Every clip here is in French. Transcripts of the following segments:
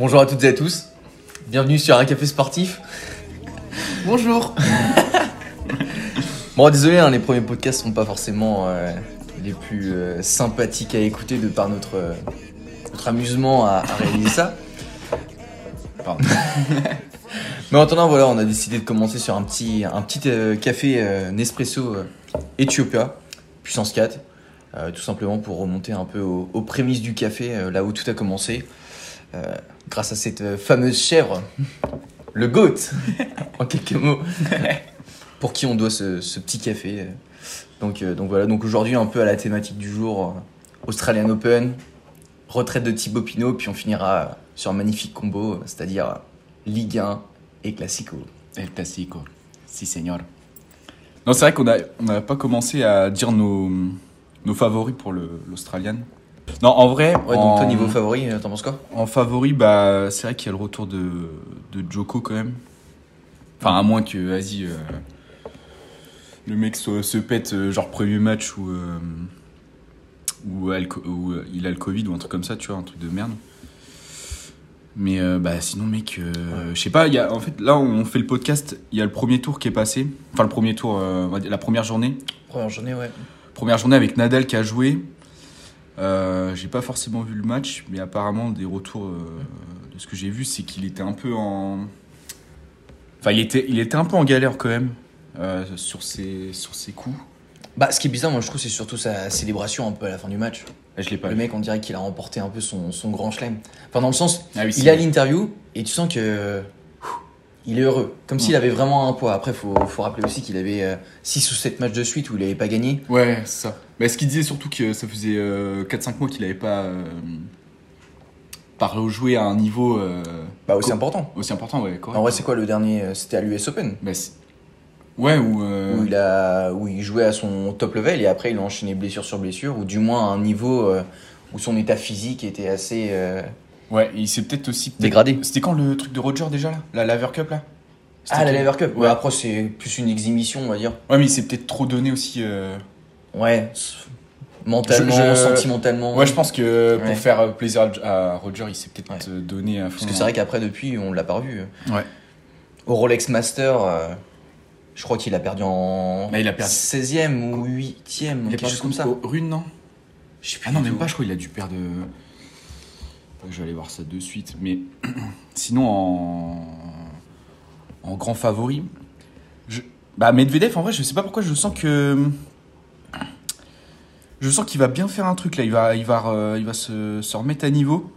Bonjour à toutes et à tous. Bienvenue sur un café sportif. Bonjour. Bon, désolé, hein, les premiers podcasts sont pas forcément euh, les plus euh, sympathiques à écouter de par notre, euh, notre amusement à, à réaliser ça. Pardon. Mais en attendant, voilà, on a décidé de commencer sur un petit, un petit café Nespresso Ethiopia, puissance 4, euh, tout simplement pour remonter un peu aux, aux prémices du café, là où tout a commencé, euh, grâce à cette euh, fameuse chèvre, le GOAT, en quelques mots, pour qui on doit ce, ce petit café. euh. Donc, euh, donc voilà, donc aujourd'hui un peu à la thématique du jour, Australian Open, retraite de Thibaut Pinot, puis on finira sur un magnifique combo, c'est-à-dire Ligue 1 et Classico. El Clasico. Si, señor. Non, c'est vrai qu'on n'a on n'a pas commencé à dire nos, nos favoris pour l'Australian. Non, en vrai, Ouais, donc en, toi niveau favori, euh, t'en penses quoi en favori, bah, c'est vrai qu'il y a le retour de, de Joko quand même. Enfin, à moins que, vas-y, euh, le mec se, se pète, euh, genre, premier match où, euh, où, elle- où, il a le Covid ou un truc comme ça, tu vois, un truc de merde. Mais bah, sinon, mec, je sais pas, y a, en fait, là, on fait le podcast, il y a le premier tour qui est passé. Enfin, le premier tour, on va dire la première journée. Première journée, ouais. Première journée avec Nadal qui a joué. Euh, j'ai pas forcément vu le match, mais apparemment des retours euh, de ce que j'ai vu, c'est qu'il était un peu en. Enfin, il était, il était un peu en galère quand même euh, sur ses, sur ses coups. Bah, ce qui est bizarre, moi je trouve, c'est surtout sa célébration un peu à la fin du match. je l'ai pas Le vu. mec, on dirait qu'il a remporté un peu son, son grand chelem. Enfin, dans le sens, Ah oui, il à l'interview et tu sens que. Il est heureux. Comme s'il avait vraiment un poids. Après, faut, faut rappeler aussi qu'il avait 6 ou 7 matchs de suite où il avait pas gagné. Ouais, c'est ça. Mais ce qu'il disait surtout que ça faisait euh, 4-5 mois qu'il avait pas euh, pas rejoué à un niveau euh, Bah, aussi important. aussi important. Ouais, correct. En vrai, c'est quoi le dernier euh, C'était à l'US Open? Bah, ouais, ou. euh, Où, il a, où il jouait à son top level et après il a enchaîné blessure sur blessure. Ou du moins à un niveau euh, où son état physique était assez. Euh, Ouais, et il s'est peut-être aussi. Dégradé. C'était quand le truc de Roger déjà là? La Laver Cup là? Ah, la Lever Cup. Ouais, après, c'est plus une exhibition, on va dire. Ouais, mais il s'est peut-être trop donné aussi. euh, Ouais. Mentalement, Je- je- sentimentalement. Ouais, je pense que pour Ouais. faire euh, plaisir à Roger, il s'est peut-être Ouais. euh, donné à fond. Parce que c'est vrai qu'après, depuis, on l'a pas revu. Ouais. Au Rolex Master, euh, je crois qu'il a perdu en Bah, il a perdu. 16ème ou 8ème, Il a quelque chose comme ça. Rune, non? Je sais plus Ah non, même tout. pas, je crois qu'il a dû perdre. Je vais aller voir ça de suite. Mais sinon, en, en grand favori, je... bah, Medvedev, en vrai, je sais pas pourquoi, je sens que. Je sens qu'il va bien faire un truc là, il va, il va, euh, il va se, se remettre à niveau.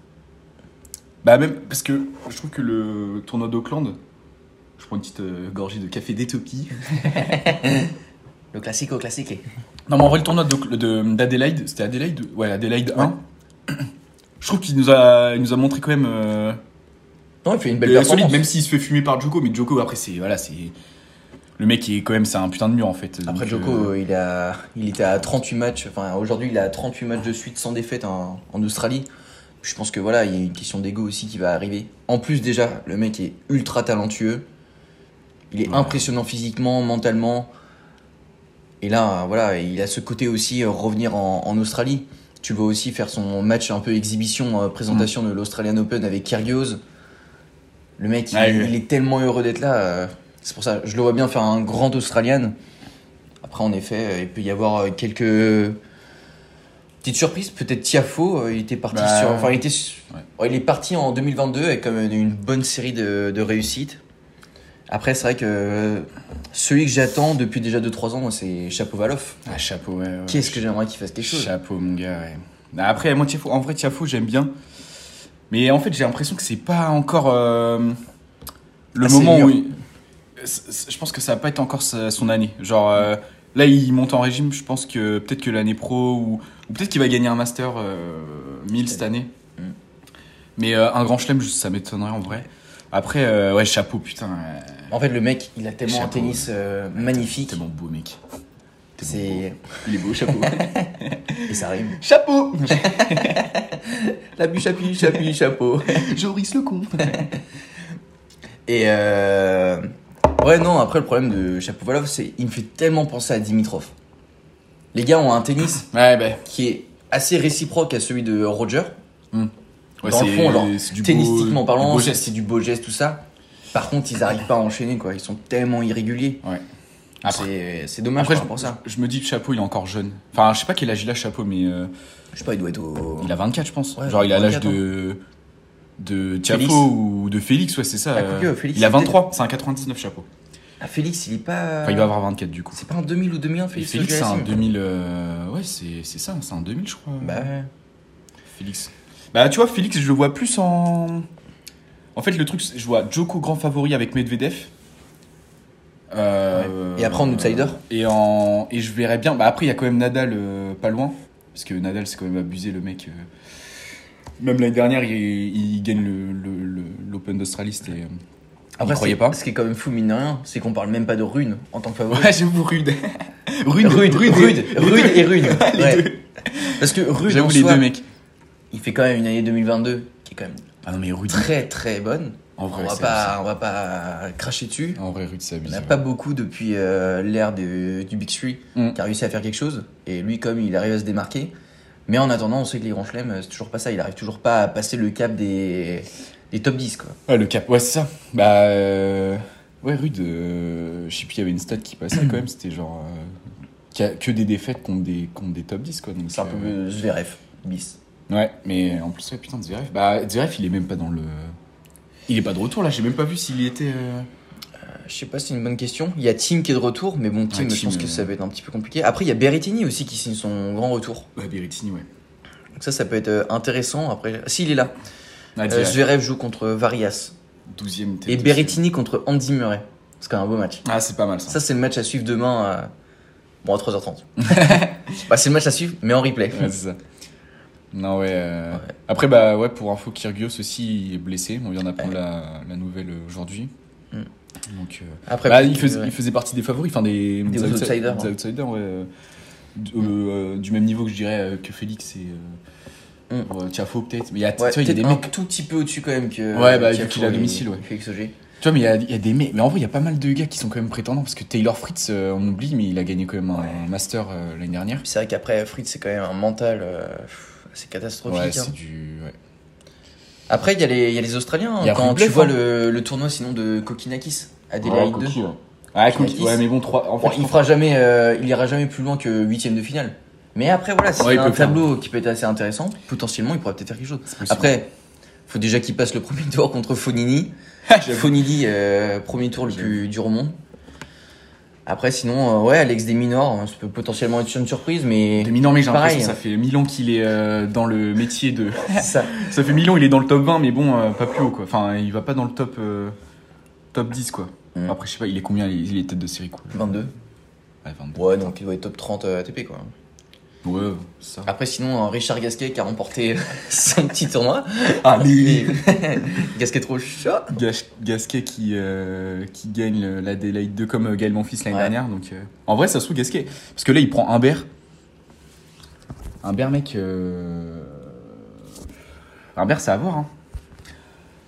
Bah, même parce que je trouve que le tournoi d'Auckland, je prends une petite euh, gorgée de café d'Éthiopie. Le classique au classique. Non, mais en vrai, le tournoi d'Auck- de- d'Adelaide, c'était Adelaide Ouais, Adelaide 1. Je trouve qu'il nous a, il nous a montré quand même. euh, Non, il fait une belle euh, performance. solide, même s'il se fait fumer par Joko, mais Joko, après, c'est. Voilà, c'est. Le mec, est quand même, c'est un putain de mur en fait. Après Donc, Joko, euh, il, a, il était à 38 matchs, enfin aujourd'hui il a 38 matchs de suite sans défaite en, en Australie. Je pense que voilà, il y a une question d'ego aussi qui va arriver. En plus déjà, le mec est ultra talentueux. Il est Ouais. impressionnant physiquement, mentalement. Et là, voilà, il a ce côté aussi euh, revenir en, en Australie. Tu vois aussi faire son match un peu exhibition, euh, présentation Mm. de l'Australian Open avec Kyrgios. Le mec, il, il est tellement heureux d'être là. euh, c'est pour ça, je le vois bien faire un grand Australian. Après, en effet, euh, il peut y avoir quelques petites surprises. Peut-être Tiafo, il était parti Bah, sur. Enfin, il, était, ouais. il est parti en 2022 avec comme une bonne série de, de réussites. Après, c'est vrai que euh, celui que j'attends depuis déjà 2-3 ans, c'est Chapovalov. Ah, chapeau, ouais. ouais. Qu'est-ce que j'aimerais qu'il fasse quelque chose Chapeau, mon gars, ouais. Bah, Après, moi, Tiafo, en vrai, Tiafo, j'aime bien. Mais en fait, j'ai l'impression que c'est pas encore euh, le Assez moment où. il- Je pense que ça va pas être encore son année. Genre, euh, là, il monte en régime. Je pense que peut-être que l'année pro ou, ou peut-être qu'il va gagner un Master euh, 1000 cette année. Mm. Mais un grand chelem, ça m'étonnerait en vrai. Après, ouais, chapeau, putain. En fait, le mec, il a tellement un Chapeau. tennis euh, magnifique. Tellement beau, mec. C'est. Il est beau, chapeau. et ça rime. chapeau La bûche appuie, chapuis, chapeau. Joris le con. Et euh... ouais, non, après le problème de Chapovalov, c'est il me fait tellement penser à Dimitrov. Les gars ont un tennis Ouais, bah. qui est assez réciproque à celui de Roger. Ouais, dans le fond, genre, c'est du beau- tennistiquement parlant, c'est du beau geste, tout ça. Par contre, ils arrivent pas à enchaîner, quoi. Ils sont tellement irréguliers. Ouais. C'est dommage après je, pour ça. je me dis que Chapeau, il est encore jeune. Enfin, je sais pas quel âge il a, Chapeau, mais euh, Je sais pas, il doit être au. il a 24, je pense. Ouais, Genre, il a l'âge 24 de. De. Chapeau ou de Félix, ouais, c'est ça. Ah, euh, Félix, il a il était- 23, c'est un 99 Chapeau. Ah, Félix, il est pas. Enfin, il va avoir 24 du coup. C'est pas un 2000 ou 2001, Et Félix Félix, c'est un Auger-Aliassime 2000. euh, Ouais, c'est c'est ça, c'est un 2000, je crois. Bah ouais. Félix. Bah, tu vois, Félix, je le vois plus en. En fait, le truc, je vois Joko grand favori avec Medvedev. Euh, Ouais. Et après, en outsider Et, en... et je verrais bien. Bah, après, il y a quand même Nadal euh, pas loin. Parce que Nadal, c'est quand même abusé, le mec. euh. Même l'année dernière, il, il gagne l'Open le, le, l'Open d'Australie. C'était. Après, c'est- pas. Ce qui est quand même fou, mine de rien, c'est qu'on parle même pas de Rune en tant que favori. Ouais, j'avoue, rude. rude, Rude, rude, rude, rude et Rune. Ouais. Parce que Rude, J'avoue, en les soi, deux mecs. il fait quand même une année 2022 qui est quand même Ah non, mais rude. très très bonne. En vrai, on va pas, on va pas cracher dessus. En vrai, rude, c'est Il n'y abusé. en a pas beaucoup depuis euh, l'ère de- du Big Three Mm. qui a réussi à faire quelque chose. Et lui, comme il arrive à se démarquer. Mais en attendant, on sait que les grands chelems, c'est toujours pas ça. Il arrive toujours pas à passer le cap des, des top 10. Quoi. Ouais, le cap, ouais, c'est ça. Bah, euh, ouais, Rude, euh, je sais plus, il y avait une stat qui passait quand même, c'était genre. a que des défaites contre des, contre des top 10, quoi. Donc, C'est un peu Zverev, bis. Ouais, mais en plus, ouais, putain, Zverev. Bah, Zverev, il est même pas dans le. Il est pas de retour là, j'ai même pas vu s'il y était. euh, Je sais pas, c'est une bonne question. Il y a Tim qui est de retour, mais bon, Tim, Ouais, je pense que euh, ça va être un petit peu compliqué. Après, il y a Berrettini aussi qui signe son grand retour. Ouais, Berrettini, ouais. Donc ça, ça peut être euh, intéressant. Après, s'il est là, Ah, Euh, Zverev, Zverev joue contre Varias 12ème tête et aussi. Berrettini contre Andy Murray. C'est quand même un beau match. Ah, c'est pas mal ça. Ça, c'est le match à suivre demain. à- Bon, à 3h30. bah, c'est le match à suivre, mais en replay. Ouais, c'est ça. Non, ouais, euh, Ouais. Après, bah, ouais, pour info, Kyrgios aussi il est blessé. On vient d'apprendre la, la nouvelle aujourd'hui. Mm. Donc. euh, Après, Bah, il, faisait, il faisait partie des favoris, enfin des, Des outside- outsiders, hein. du même niveau que je dirais euh, que Félix et euh, Mm. ouais, Tiafo peut-être. Mais il y a, Ouais, tu vois, il y a des mecs. tout petit peu au-dessus quand même que. Ouais, bah, vu qu'il est à et- domicile, ouais. Félix Auger. Tu vois, mais il y a, il y a des mecs. Mais en vrai, il y a pas mal de gars qui sont quand même prétendants parce que Taylor Fritz, on oublie, mais il a gagné quand même un master euh, l'année dernière. C'est vrai qu'après, Fritz, c'est quand même un mental euh, assez catastrophique. Ouais, hein. c'est du. Ouais. Après, il y, a les- il y a les Australiens. Il y a Quand tu vois hein. le, le tournoi sinon de Kokinakis, Adelaide 2. Ah. Ouais, mais bon, 3. En Bon, fait, il fera jamais, euh, il ira jamais plus loin que huitième de finale. Mais après, voilà, Ouais, a un faire. tableau qui peut être assez intéressant, potentiellement, il pourrait peut-être faire quelque chose. c'est. Après, faut déjà qu'il passe le premier tour contre Fonini. J'avoue. Fonini, euh, premier tour le plus dur au monde. Après, sinon, euh, ouais, Alex Desminor, ça peut potentiellement être une surprise, mais non, mais j'ai l'impression que ça fait mille ans qu'il est euh, dans le métier de. ça, Ça fait mille ans, il est dans le top 20, mais bon, euh, pas plus haut, quoi. Enfin, il va pas dans le top, top 10, quoi. Mm. Après, je sais pas, il est combien Il est tête de série, quoi. 22. Ouais, 22. Ouais, donc il doit être top 30 euh, ATP, quoi. Ouais, ça. Après, sinon, euh, Richard Gasquet qui a remporté son petit tournoi. Allez Gasquet trop chaud. Gas- Gasquet qui, euh, qui gagne le- l'Adelaide 2 comme euh, Gaël Monfils l'année Ouais. dernière. Donc, euh, en vrai, ça se trouve Gasquet. Parce que là, il prend Humbert. Humbert, mec. Euh... Humbert, c'est à voir. Hein.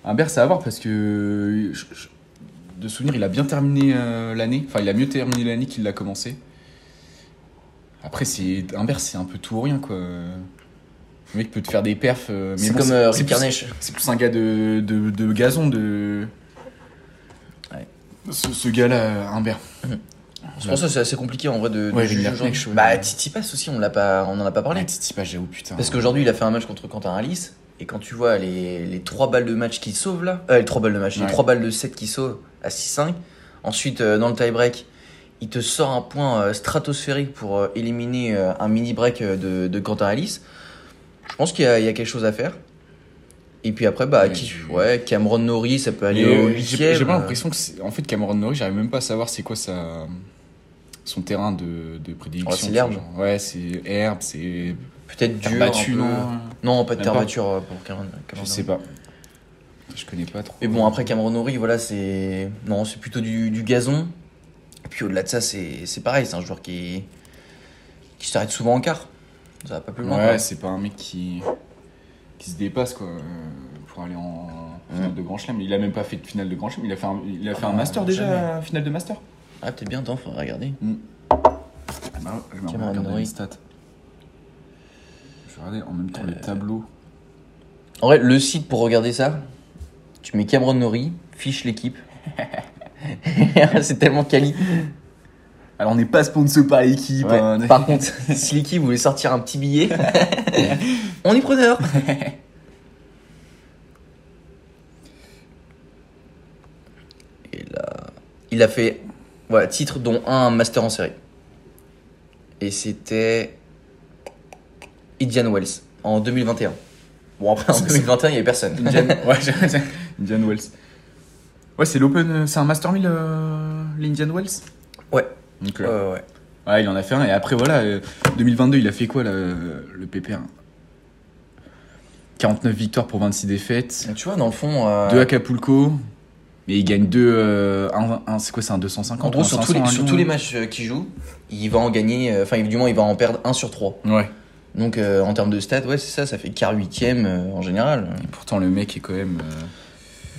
Humbert, c'est à voir parce que. je- je- de souvenir, il a bien terminé euh, l'année. Enfin, il a mieux terminé l'année qu'il l'a commencé. Après, c'est Humbert, c'est un peu tout ou rien, quoi. Le mec peut te faire des perfs. euh, mais C'est bon, comme euh, Rick plus- Carnage. c'est plus un gars de, de, de gazon, de. Ouais. Ce, ce gars-là, Humbert. Je pense que c'est assez compliqué en vrai de, de Ouais, juger Rick aujourd'hui. Carnage, ouais. Bah, Titi Pass aussi, on l'a pas, on en a pas parlé. Ouais, Titi pas, j'avoue, putain. Parce qu'aujourd'hui, il a fait un match contre Quentin Alice. Et quand tu vois les, les 3 balles de match qu'il sauve là, euh, les 3 balles de match, les Ouais. 3 balles de 7 qu'il sauve à 6-5. Ensuite, euh, dans le tie-break, il te sort un point euh, stratosphérique pour euh, éliminer euh, un mini-break euh, de, de Quentin Alice. Je pense qu'il y, y a quelque chose à faire. Et puis après, bah, Ouais, qui- tu- ouais, Cameron Norrie, ça peut aller au j'ai 8 j'ai pas l'impression que. En fait, Cameron Norrie, j'arrive même pas à savoir c'est quoi sa. Son terrain de, de prédilection. C'est l'herbe. Ouais, c'est herbe, c'est. Peut-être dur. peu. non Non, pas de terre battue pour Cameron. Je Cameron sais Norrie. pas. Je connais pas trop. Mais bon, après Cameron Norrie, voilà, c'est. Non, c'est plutôt du, du gazon. Et puis au-delà de ça, c'est c'est pareil, c'est un joueur qui. qui s'arrête souvent en quart. Ça va pas plus loin. Ouais, c'est pas un mec qui. qui se dépasse, quoi. euh, Pour aller en finale de Grand Chelem. Il a même pas fait de finale de Grand Chelem. Il a fait un, il a fait un Ah, master jamais. déjà, finale de master. Ah, peut-être bien, attends, faudrait regarder. Ah bah, je vais regarder les stats. Je vais regarder en même temps les tableaux. En vrai, le site pour regarder ça, tu mets Cameron Nori, fiche l'équipe. c'est tellement quali. Alors, on n'est pas sponsor par l'équipe. Ouais. hein. Par contre, si l'équipe voulait sortir un petit billet, on est preneur. Et là, il a fait voilà, titre dont un master en série. Et c'était Indian Wells en 2021. Bon après en 2021 il n'y avait personne. Indian, ouais, Indian Wells. Ouais, c'est l'Open, euh, c'est un Master 1000, euh, l'Indian Wells Ouais. Donc, Ouais, euh, ouais, ouais. ouais, il en a fait un. Et après, voilà, euh, 2022, il a fait quoi, là, euh, le PPR 49 victoires pour 26 défaites. Tu vois dans le fond. euh, 2 Acapulco. Mais il gagne 2. c'est quoi, c'est un 250 En gros, un sur, tous 500, les, un sur tous les matchs euh, qu'il joue, il va en gagner, euh, enfin, du moins, il va en perdre 1 sur 3. Ouais. Donc, euh, en termes de stats, ouais, c'est ça, ça fait quart huitième euh, en général. Et pourtant, le mec est quand même.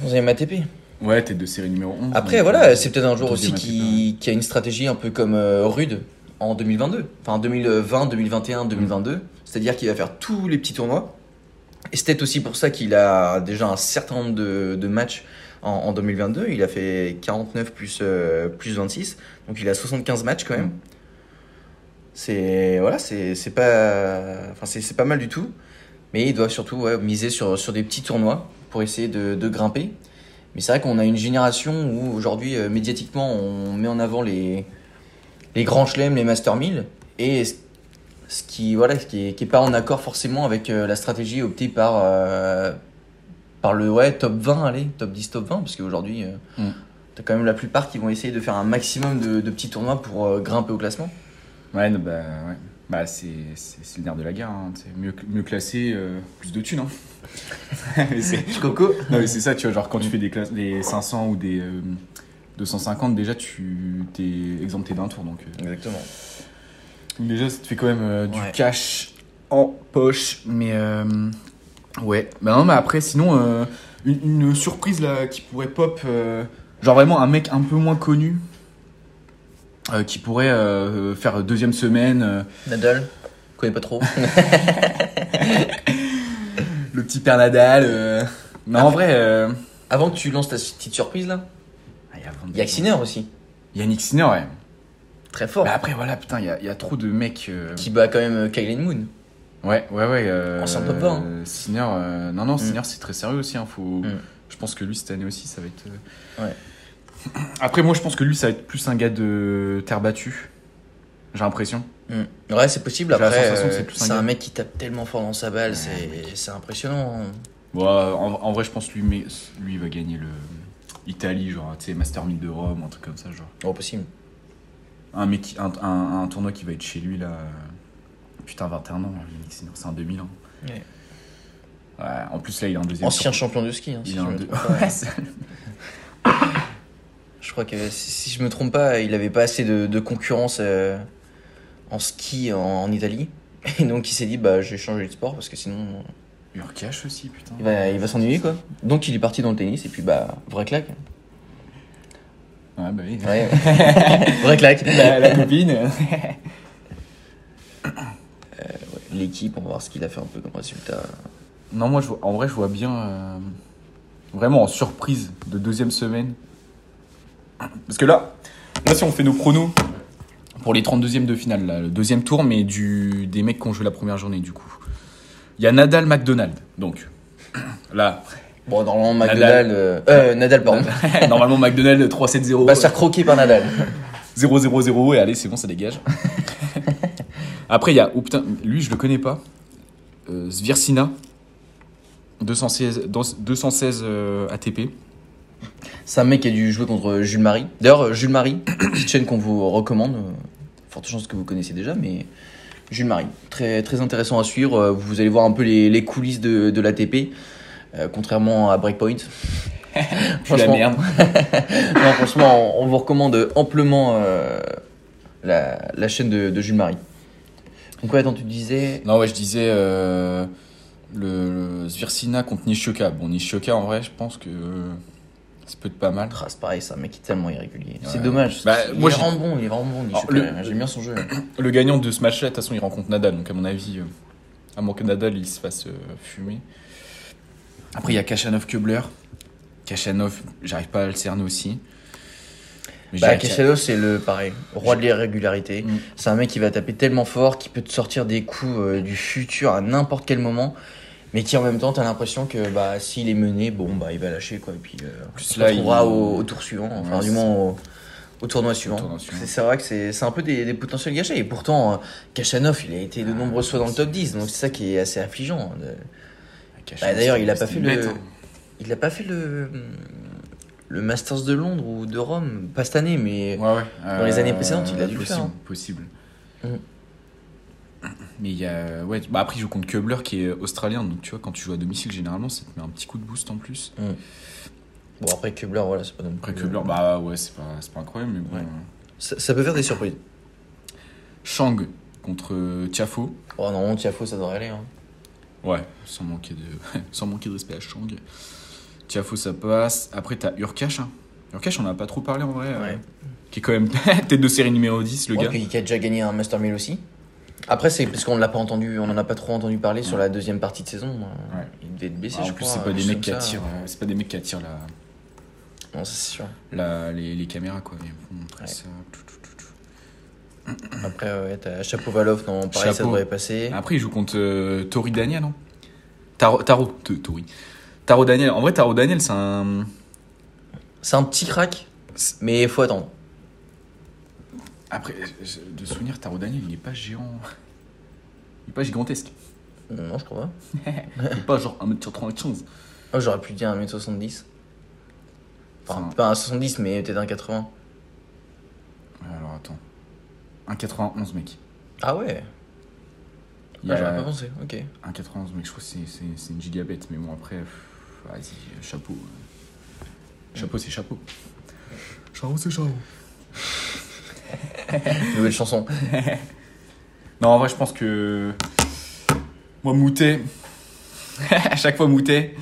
euh, 11ème ATP. Ouais, tête de série numéro 11. Après, voilà, euh, c'est peut-être un joueur aussi qui, qui a une stratégie un peu comme euh, Rude en 2022. Enfin, 2020, 2021, 2022. C'est-à-dire qu'il va faire tous les petits tournois. Et c'est peut-être aussi pour ça qu'il a déjà un certain nombre de, de matchs en, en 2022. Il a fait 49 plus, euh, plus 26. Donc il a 75 matchs quand même. C'est voilà, c'est pas, enfin, c'est c'est pas mal du tout. Mais ils doivent surtout ouais, miser sur, sur des petits tournois pour essayer de, de grimper. Mais c'est vrai qu'on a une génération où aujourd'hui, euh, médiatiquement, on met en avant les, les grands chelems, les Master 1000. Et ce ce qui voilà, ce qui est, qui est pas en accord forcément avec euh, la stratégie optée par, euh, par le ouais, top 20, allez, top 10, top 20. Parce qu'aujourd'hui, Mm. t'as quand même la plupart qui vont essayer de faire un maximum de, de petits tournois pour grimper au classement. Ouais, bah, ouais. Bah, c'est, le nerf de la guerre. Hein. Mieux, mieux classé, euh, plus de thunes. Hein. Coco non, mais c'est ça, tu vois. Genre, quand tu fais des, classes, des 500 ou des euh, 250, déjà, tu t'es exempté d'un tour. Donc, euh, Exactement. déjà, ça te fait quand même euh, du Ouais. cash en poche. Mais, euh, ouais. Bah, non, mais après, sinon, euh, une, une surprise là qui pourrait pop. euh, genre, vraiment, un mec un peu moins connu. Euh, qui pourrait euh, faire deuxième semaine. euh, Nadal Je connais pas trop. Le petit père Nadal. Non, en vrai. Avant que tu lances ta petite surprise là, ah, il y a Van il y a Dijk. Xiner aussi. Yannick Sinner, ouais. Très fort. Bah après, voilà, putain, il y a, il y a trop de mecs. Qui bat quand même Kylie Moon. Ouais, ouais, ouais. Euh, Ancien top 20, hein. Sinner, non, non, Mm. Sinner, c'est très sérieux aussi. Hein, faut... Mm. Je pense que lui, cette année aussi, ça va être. Ouais. Après, moi, je pense que lui, ça va être plus un gars de terre battue. J'ai l'impression. Mm. Ouais, c'est possible. Après, euh, c'est un mec qui tape tellement fort dans sa balle, c'est c'est impressionnant. hein. Bon, euh, en, en vrai, je pense que lui, mais, lui, il va gagner le. Italie, genre, tu sais, Master 1000 de Rome, un truc comme ça, genre. Oh, possible. Un, mec, un, un, un tournoi qui va être chez lui, là. Putain, 21 ans, Sinner, c'est un 2000 ans. Ouais. Ouais, en plus, là, il a un deuxième Ancien champion de ski. hein, si Il deux-. Ouais, Je crois que si, si je me trompe pas, il avait pas assez de, de concurrence euh, en ski en, en Italie. Et donc il s'est dit, bah je vais changer de sport parce que sinon Urkash aussi, putain. il va, il va s'ennuyer quoi. Donc il est parti dans le tennis et puis bah, vraie claque. Ouais, bah oui. Ouais. vraie claque. la, la copine. L'équipe, on va voir ce qu'il a fait un peu comme résultat. non, moi, je vois- en vrai, je vois bien. euh, vraiment en surprise de deuxième semaine. Parce que là, là, si on fait nos pronos pour les 32e de finale, là, le deuxième tour, mais du, des mecs qui ont joué la première journée, du coup. Il y a Nadal McDonald. Donc, là, Bon, normalement, Nadal. McDonald. Euh, euh, Nadal, pardon. normalement, McDonald 3-7-0. va se faire croquer par Nadal. 0-0-0 et allez, c'est bon, ça dégage. Après, il y a. Oh putain, lui, je le connais pas. Euh, Svirsina. 216, dans- 216 euh, ATP. C'est un mec qui a dû jouer contre Jules Marie. D'ailleurs, euh, Jules Marie, petite chaîne qu'on vous recommande. euh, Forte chance que vous connaissez déjà, mais Jules Marie, très, très intéressant à suivre. Euh, Vous allez voir un peu les, les coulisses de, de l'ATP, euh, contrairement à Breakpoint. la merde. non, franchement, on, on vous recommande amplement euh, la, la chaîne de, de Jules Marie. Donc, ouais, attends, tu disais. Non, ouais, je disais euh, le, le Svirsina contre Nishioka. Bon, Nishioka, en vrai, je pense que ça peut être pas mal. Ah, c'est pareil, c'est un mec qui est tellement irrégulier. C'est dommage. Bah, il moi, est vraiment bon, il est vraiment bon. Le- J'aime bien son jeu. Le gagnant de ce match-là, de toute façon, il rencontre Nadal. Donc, à mon avis, euh, à moins que Nadal il se fasse euh, fumer. Après, il y a Kachanov Kubler. Kachanov, j'arrive pas à le cerner aussi. Bah, c'est le pareil, roi de l'irrégularité. Mm. C'est un mec qui va taper tellement fort, qui peut te sortir des coups euh, du futur à n'importe quel moment, mais qui en même temps, t'as l'impression que bah, s'il est mené, bon, bah, il va lâcher quoi. Et puis, euh, plus, là, il- au, au tour suivant, enfin, Ouais, du moins au, au tournoi suivant. C'est vrai que c'est un peu des, des potentiels gâchés. Et pourtant, euh, Kachanov, il a été de nombreuses fois dans le top 10, donc c'est ça qui est assez affligeant. hein, Kachanov, Bah, d'ailleurs, il a pas fait le. bête, hein. Il a pas fait le. Le Masters de Londres ou de Rome, pas cette année, mais. Ouais, ouais. Dans les années précédentes, il a dû le possible, faire, hein. Possible. Mm. Mais il y a. Ouais, bah après, il joue contre Kubler qui est australien. Donc, tu vois, quand tu joues à domicile, généralement, ça te met un petit coup de boost en plus. Bon, après Kubler, voilà, c'est pas non Après, Kubler, bah ouais, c'est pas, pas incroyable. Mais bon. Ouais. euh. Ça, ça peut faire des surprises. Shang contre euh, Tiafo. Oh non, Tiafo, ça devrait aller. Hein. Ouais, sans manquer de, sans manquer de respect à Shang. Tiafo, ça passe. Après, t'as Urkash. Hein. Urkash, on en a pas trop parlé en vrai. euh, Ouais. qui est quand même tête de série numéro 10, le Ouais, gars. puis qui a déjà gagné un Master 1000 aussi. Après, c'est parce qu'on l'a pas entendu, on en a pas trop entendu parler sur la deuxième partie de saison. Ouais. Il devait être blessé, Ah, je en plus, crois. c'est pas des juste mecs qui ça. attirent, euh, c'est pas des mecs qui attirent la, Non, ça, c'est sûr. la, les, les caméras quoi. Après Ouais. ça. Après, ouais, t'as Chapeau-Valov, non, pareil, ça Chapeau. devrait passer. Après, il joue contre euh, Tori Daniel, non? Taro, Taro, Tori. Taro Daniel. En vrai, Taro Daniel, c'est un. C'est un petit crack, mais il faut attendre. Après, je- de souvenir, Taro Daniel, il est pas géant. Il est pas gigantesque. Non, je crois pas. Il est pas genre 1m95. Oh, J'aurais pu dire 1m70. Enfin, Enfin, pas un 70, mais peut-être un 80. Ouais, alors attends. 1,91 mec. Ah ouais Il Ah, a J'aurais pas pensé, ok. 1,91 mec, je crois que c'est- c'est c'est une gigabête. Mais bon, après, vas-y, euh, chapeau. Chapeau, c'est chapeau. Chapeau, c'est chapeau. Nouvelle chanson. Non, en vrai, je pense que. Moi, Moutet. à chaque fois, Moutet.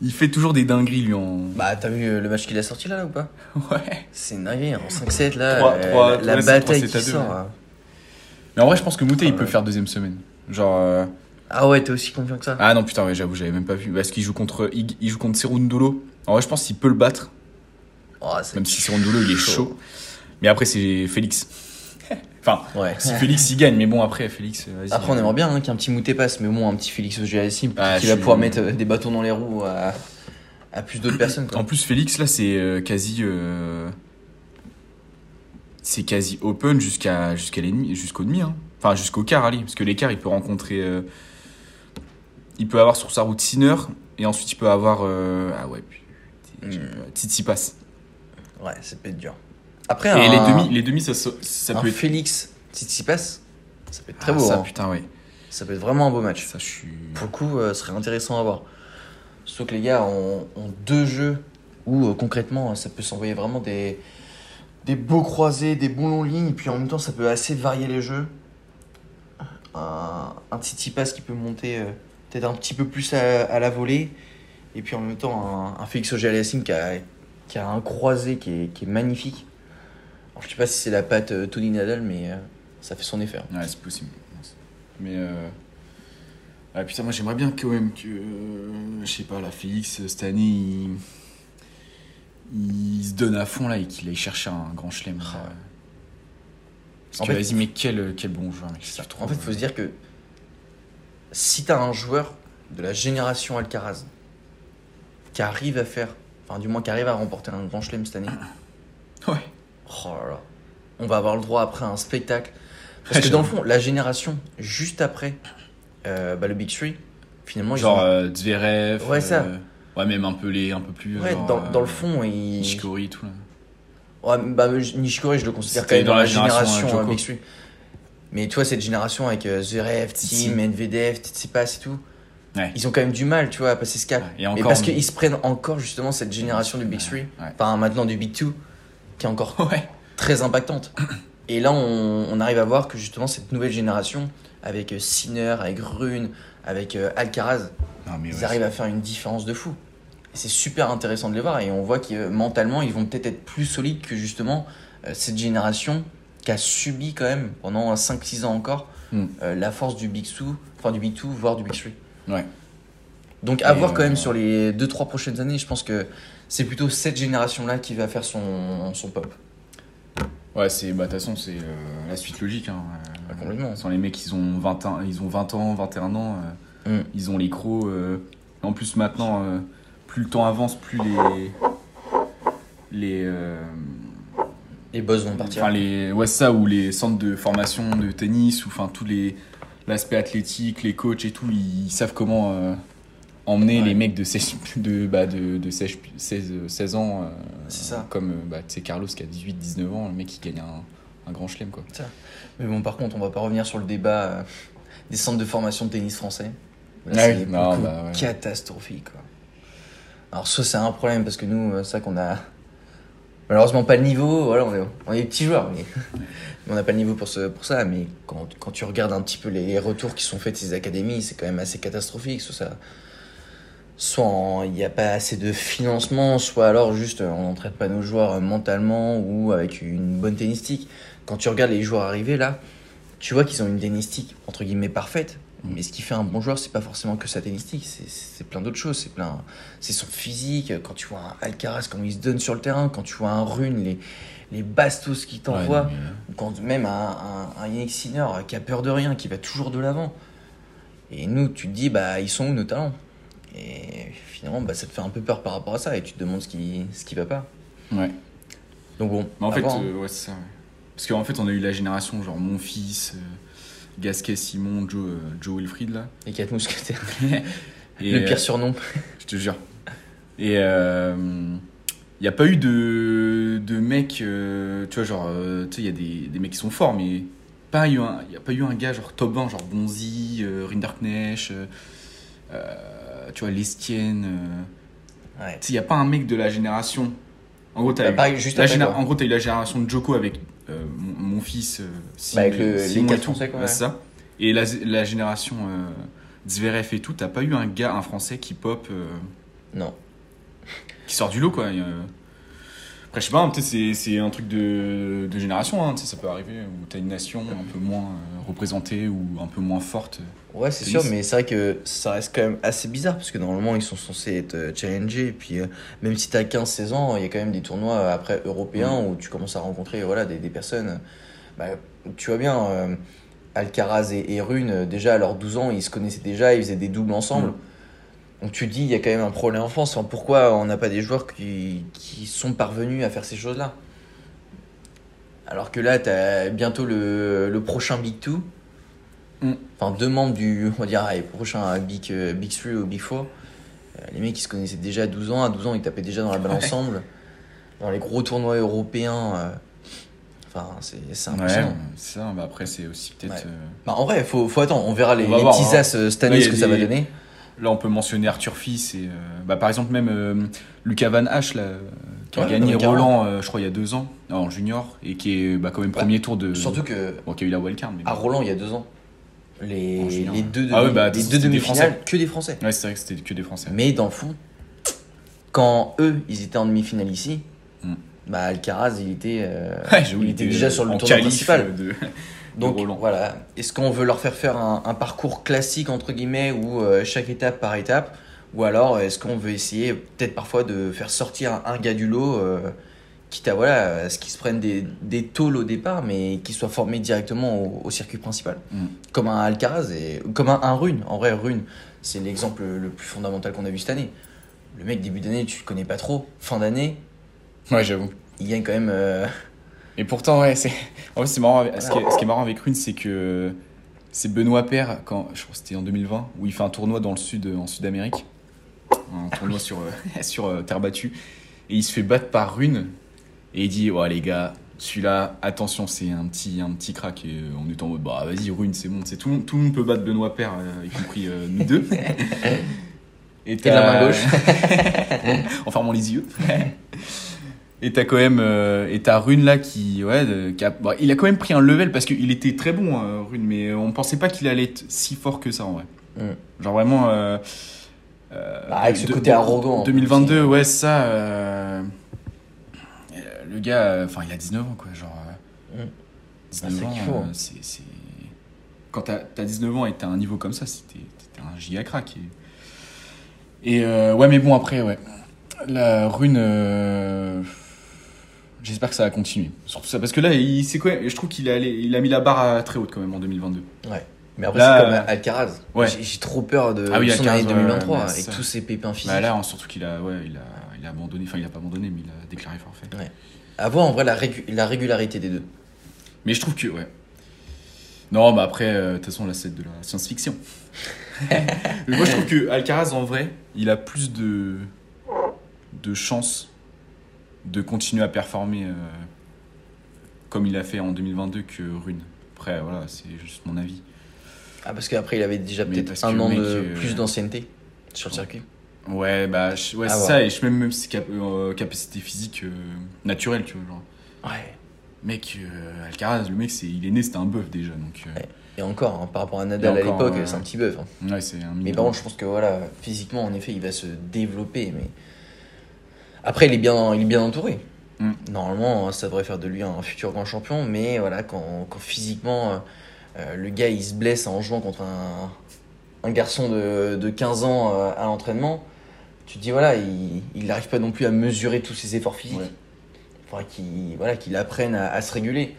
Il fait toujours des dingueries, lui, en. Bah, t'as vu euh, le match qu'il a sorti là, là ou pas? Ouais. C'est une dinguerie, en 5-7 là. Trois- euh, trois- la ouais, c'est bataille qui sort. ouais. là. Mais en vrai, je pense que Moutet, il Ah peut ouais. faire deuxième semaine. Genre. euh, Ah ouais, t'es aussi confiant que ça Ah non, putain, ouais, j'avoue, j'avais même pas vu. Parce qu'il joue contre. Il, il joue contre Serundolo. En vrai, je pense qu'il peut le battre. Oh, Même si Serundolo, il est chaud. Mais après, c'est Félix. enfin, Ouais. si Félix, il gagne. Mais bon, après, Félix, vas-y. Après, on aimerait bien hein, qu'un petit moutet passe, mais bon, un petit Félix Auger-Aliassime Ah, qui va pouvoir mettre euh, des bâtons dans les roues à, à plus d'autres personnes. Quoi. En plus, Félix, là, c'est euh, quasi. euh, C'est quasi open jusqu'à jusqu'à l'ennemi, jusqu'au demi. hein. Enfin, jusqu'au quart, allez. Parce que l'écart, il peut rencontrer. euh, Il peut avoir sur sa route Sinner. Et ensuite, il peut avoir. Ah ouais, puis. Hmm. Tsitsipas. Ouais, ça peut être dur. Après, Et un, les demi, les demi ça, ça ça un peut être. Félix Tsitsipas, ça peut être très Ah, beau. ça, hein. putain, ouais. Ça peut être vraiment un beau match. Ça, je suis. Pour le coup, euh, ce serait intéressant à voir. Surtout que les gars ont, ont deux jeux où euh, concrètement ça peut s'envoyer vraiment des, des beaux croisés, des bons longs lignes, et puis en même temps ça peut assez varier les jeux. Un, un Tsitsipas qui peut monter euh, peut-être un petit peu plus à, à la volée, et puis en même temps un, un Félix Auger-Aliassime qui a, qui a un croisé qui est, qui est magnifique. Alors, je sais pas si c'est la patte euh, Tony Nadal, mais euh, ça fait son effet. hein. Ouais, c'est possible. Mais. Euh... Ah, putain, moi, j'aimerais bien quand même que. euh, Je sais pas, la Félix, cette année, il. Il se donne à fond là et qu'il aille chercher un grand chelem. Ah ouais. Parce En que fait- vas-y, mais quel, quel bon joueur, mec. C'est ça. En fait, il faut se dire que si t'as un joueur de la génération Alcaraz qui arrive à faire, enfin du moins qui arrive à remporter un grand chelem cette année, Ouais. Oh là là, on va avoir le droit après à un spectacle. Parce que dans le fond, la génération juste après euh, bah, le Big Three, finalement, ils Genre ont- euh, Zverev. Ouais, ça. euh, Ouais, même un peu, les, un peu plus. ouais, genre, dans, euh, dans le fond, ils... Nishikori tout là. Ouais, bah, Nishikori, je le considère quand même dans dans la génération, génération Djoko. Big Three. Mais tu vois, cette génération avec Zverev. Tim, Medvedev, Tsitsipas et tout, Ouais. ils ont quand même du mal, tu vois, à passer ce cap. Et Mais encore, parce on- qu'ils se prennent encore justement cette génération du Big Ouais, Three, ouais. enfin maintenant du Big Two, qui est encore Ouais. très impactante. Et là, on, on arrive à voir que justement cette nouvelle génération, avec euh, Sinner, avec Rune, avec euh, Alcaraz, Non, mais ils ouais, arrivent à faire une différence de fou. Et c'est super intéressant de les voir et on voit que euh, mentalement, ils vont peut-être être plus solides que justement euh, cette génération qui a subi quand même pendant 5-6 ans encore Mm. euh, la force du Big Two, enfin du Big Two, voire du Big Three. Ouais. Donc à Et, voir quand même sur les 2-3 prochaines années, je pense que c'est plutôt cette génération-là qui va faire son, son pop. Ouais, c'est bah de toute façon c'est euh, la suite logique. Hein. Pas complètement. Sans les mecs, ils ont 20 ans, ils ont 20 ans, 21 ans, euh, Mm. ils ont les crocs. euh, en plus maintenant, plus le temps avance, plus les les Les boss vont partir. enfin les ouais c'est ça ou les centres de formation de tennis ou enfin tous les l'aspect athlétique, les coachs et tout, ils, savent comment emmener Ouais. les mecs de 16 de bah de, de 16, 16, 16 ans euh, ça. comme euh, bah, Carlos qui a 18 19 ans, le mec qui gagne un, un grand chelem quoi. Mais bon, par contre, on va pas revenir sur le débat euh, des centres de formation de tennis français. Là, non, bah ouais. catastrophique. Quoi. Alors, ça, c'est un problème parce que nous, euh, ça qu'on a malheureusement pas le niveau. Voilà, on est, on est des petits joueurs, mais, mais on n'a pas le niveau pour, ce, pour ça. Mais quand, quand tu regardes un petit peu les retours qui sont faits de ces académies, c'est quand même assez catastrophique. Ça. Soit il n'y a pas assez de financement, soit alors juste euh, on n'entraîne pas nos joueurs euh, mentalement ou avec une bonne tennistique. Quand tu regardes les joueurs arrivés là, tu vois qu'ils ont une tennistique entre guillemets parfaite. Mm. Mais ce qui fait un bon joueur, c'est pas forcément que sa tennistique, c'est- plein d'autres choses. C'est plein, c'est son physique. Quand tu vois un Alcaraz, comment il se donne sur le terrain, quand tu vois un Rune, les, les bastos qu'il t'envoie, Ouais, mais- ou quand même un, un, un Yannick Sinner qui a peur de rien, qui va toujours de l'avant. Et nous, tu te dis, bah, ils sont où nos talents? Et finalement, bah, ça te fait un peu peur par rapport à ça et tu te demandes ce qui, ce qui va pas. ouais. Donc bon, Mais en fait, voir, hein. euh, ouais, c'est ça. ouais. Parce qu'en fait, on a eu la génération, genre mon fils, euh, Gasquet, Simon, Joe, euh, Joe Wilfried, là. les quatre mousquetaires. Et, le pire surnom. je te jure. Et il n'y a pas eu de, de mecs, tu vois, genre, tu sais, il y a des, des mecs qui sont forts, mais pas eu un- il n'y a pas eu un gars genre top 1, genre Bonzi, Rinderknecht, euh, tu vois, Lestienne. euh, Ouais. tu sais, il n'y a pas un mec de la génération. En gros, t'as Bah, eu- pareil, juste la après, géné- quoi. en gros, t'as eu la génération de Joko avec euh, mon, mon fils, euh, Sim- Bah, avec le- les Simon et quatre. Français, quoi, Ouais, ça. Et la, la génération euh, Zverev et tout, t'as pas eu un gars, un français qui pop, euh, Non. qui sort du lot, quoi. Et, Après, je sais pas, hein, peut-être c'est, un truc de, de génération, hein, tu ça peut arriver, où t'as une nation un peu moins représentée ou un peu moins forte. Ouais, c'est sûr, mais c'est vrai que ça reste quand même assez bizarre parce que normalement ils sont censés être euh, challengés. Et puis, euh, même si t'as 15-16 ans, il y a quand même des tournois euh, après européens où tu commences à rencontrer voilà, des, des personnes. Bah, tu vois bien, euh, Alcaraz et, et Rune, déjà à leurs 12 ans, ils se connaissaient déjà, ils faisaient des doubles ensemble. Mm. Donc tu te dis, il y a quand même un problème en France. Enfin, pourquoi on n'a pas des joueurs qui, qui sont parvenus à faire ces choses-là? Alors que là, t'as bientôt le, le prochain Big Two. Mm. Enfin, deux membres du, on va dire, allez, prochain Big, euh, Big 3 ou Big 4. Euh, les mecs, ils se connaissaient déjà à 12 ans. À 12 ans, ils tapaient déjà dans la balle Ouais. ensemble. Dans les gros tournois européens. euh, Enfin, c'est c'est Ouais, impressionnant. c'est ça, bah après, c'est aussi peut-être. Ouais. euh, Bah, en vrai, faut, faut attendre. On verra les, On les voir, petits hein. as cette année, ce que ça va donner. Là, on peut mentionner Arthur Fils et, euh, bah, par exemple, même euh, Lucas Van Hache, là, qui a Ouais, gagné ouais. Roland, je crois, il y a deux ans, en junior, et qui est bah, quand même premier tour de. Surtout que Bon, qui a eu la wildcard, mais. à Roland, il y a deux ans, les, En junior. les deux, Ah ouais, bah, les deux des demi-finales, Français. que des Français. Ouais, c'est vrai que c'était que des Français. Mais dans le fond, quand eux, ils étaient en demi-finale ici, Mm. bah Alcaraz, il était, euh, Ouais, il était euh, déjà sur le tournoi principal. euh, de- Donc voilà, est-ce qu'on veut leur faire faire un, un parcours classique entre guillemets ou euh, chaque étape par étape ou alors est-ce qu'on veut essayer peut-être parfois de faire sortir un, un gars du lot euh, quitte à voilà ce qu'ils se prennent des, des tôles au départ mais qui soient formés directement au, au circuit principal Mm. comme un Alcaraz et comme un, un Rune en vrai Rune c'est l'exemple le plus fondamental qu'on a vu cette année le mec début d'année tu le connais pas trop fin d'année Ouais, j'avoue. il gagne quand même euh, Et pourtant, ouais, c'est. En fait, c'est marrant. Ce, qui est, ce qui est marrant avec Rune, c'est que c'est Benoît Père, quand je crois que c'était en 2020, où il fait un tournoi dans le sud, en Sud-Amérique, un tournoi sur euh, sur euh, terre battue, et il se fait battre par Rune, et il dit, ouais les gars, celui-là, attention, c'est un petit un petit crack, et euh, on est en mode, bah vas-y Rune, c'est bon, c'est tout, le monde- tout le monde peut battre Benoît Père, euh, y compris euh, nous deux. Et, Et de la main t'as- gauche. en fermant les yeux. Et t'as quand même euh, et t'as Rune là qui ouais de- qui a- bon, il a quand même pris un level parce qu'il était très bon euh, Rune mais on pensait pas qu'il allait être si fort que ça en vrai. Mm. Genre vraiment Bah, avec ce de- côté arrogant, en plus, 2022 aussi. ouais ça le gars euh, enfin il a 19 ans quoi genre euh, Mm. 19 Ah, ans faut. euh, c'est c'est- quand t'as as 19 ans et t'as un niveau comme ça c'était t'es un giga crack et Et euh, ouais, mais bon, après, ouais. La rune. euh, J'espère que ça va continuer. Surtout ça, parce que là, il, c'est quoi Je trouve qu'il a, il a mis la barre à très haute quand même en 2022. Ouais. Mais après, Là, c'est comme Alcaraz. ouais. J'ai j'ai trop peur de Ah oui, son Alcaraz, année ouais, 2023 ouais, avec tous ces pépins physiques. Bah là, hein, surtout qu'il a, ouais, il a, il a abandonné. Enfin, il a pas abandonné, mais il a déclaré forfait. À voir en vrai la, régu- la régularité des deux. Mais je trouve que, ouais. Non, bah après, euh, de toute façon, là, c'est de la science-fiction. Mais moi, je trouve que Alcaraz, en vrai, il a plus de, de chances de continuer à performer euh, comme il a fait en 2022 que Rune. Après, voilà, c'est juste mon avis. Ah, parce qu'après, il avait déjà peut-être un an de euh, plus d'ancienneté sur le circuit. Ouais, bah, je- ouais, À c'est ça, et je sais même, même ses cap- euh, capacités physiques euh, naturelles, tu vois. Genre. Ouais. Mec, euh, Alcaraz, le mec, c'est, il est né, c'était un bœuf déjà, donc. euh, Ouais. Et encore, hein, par rapport à Nadal à l'époque, c'est un petit bœuf. hein. ouais, c'est un Mais par contre, je pense que voilà, physiquement, en effet, il va se développer. Mais après, il est bien, il est bien entouré. Mm. Normalement, ça devrait faire de lui un futur grand champion. Mais voilà, quand, quand physiquement, le gars il se blesse en jouant contre un, un garçon de, de 15 ans à l'entraînement, tu te dis voilà, il n'arrive pas non plus à mesurer tous ses efforts physiques. Ouais. Il faudrait qu'il voilà, qu'il apprenne à, à se réguler.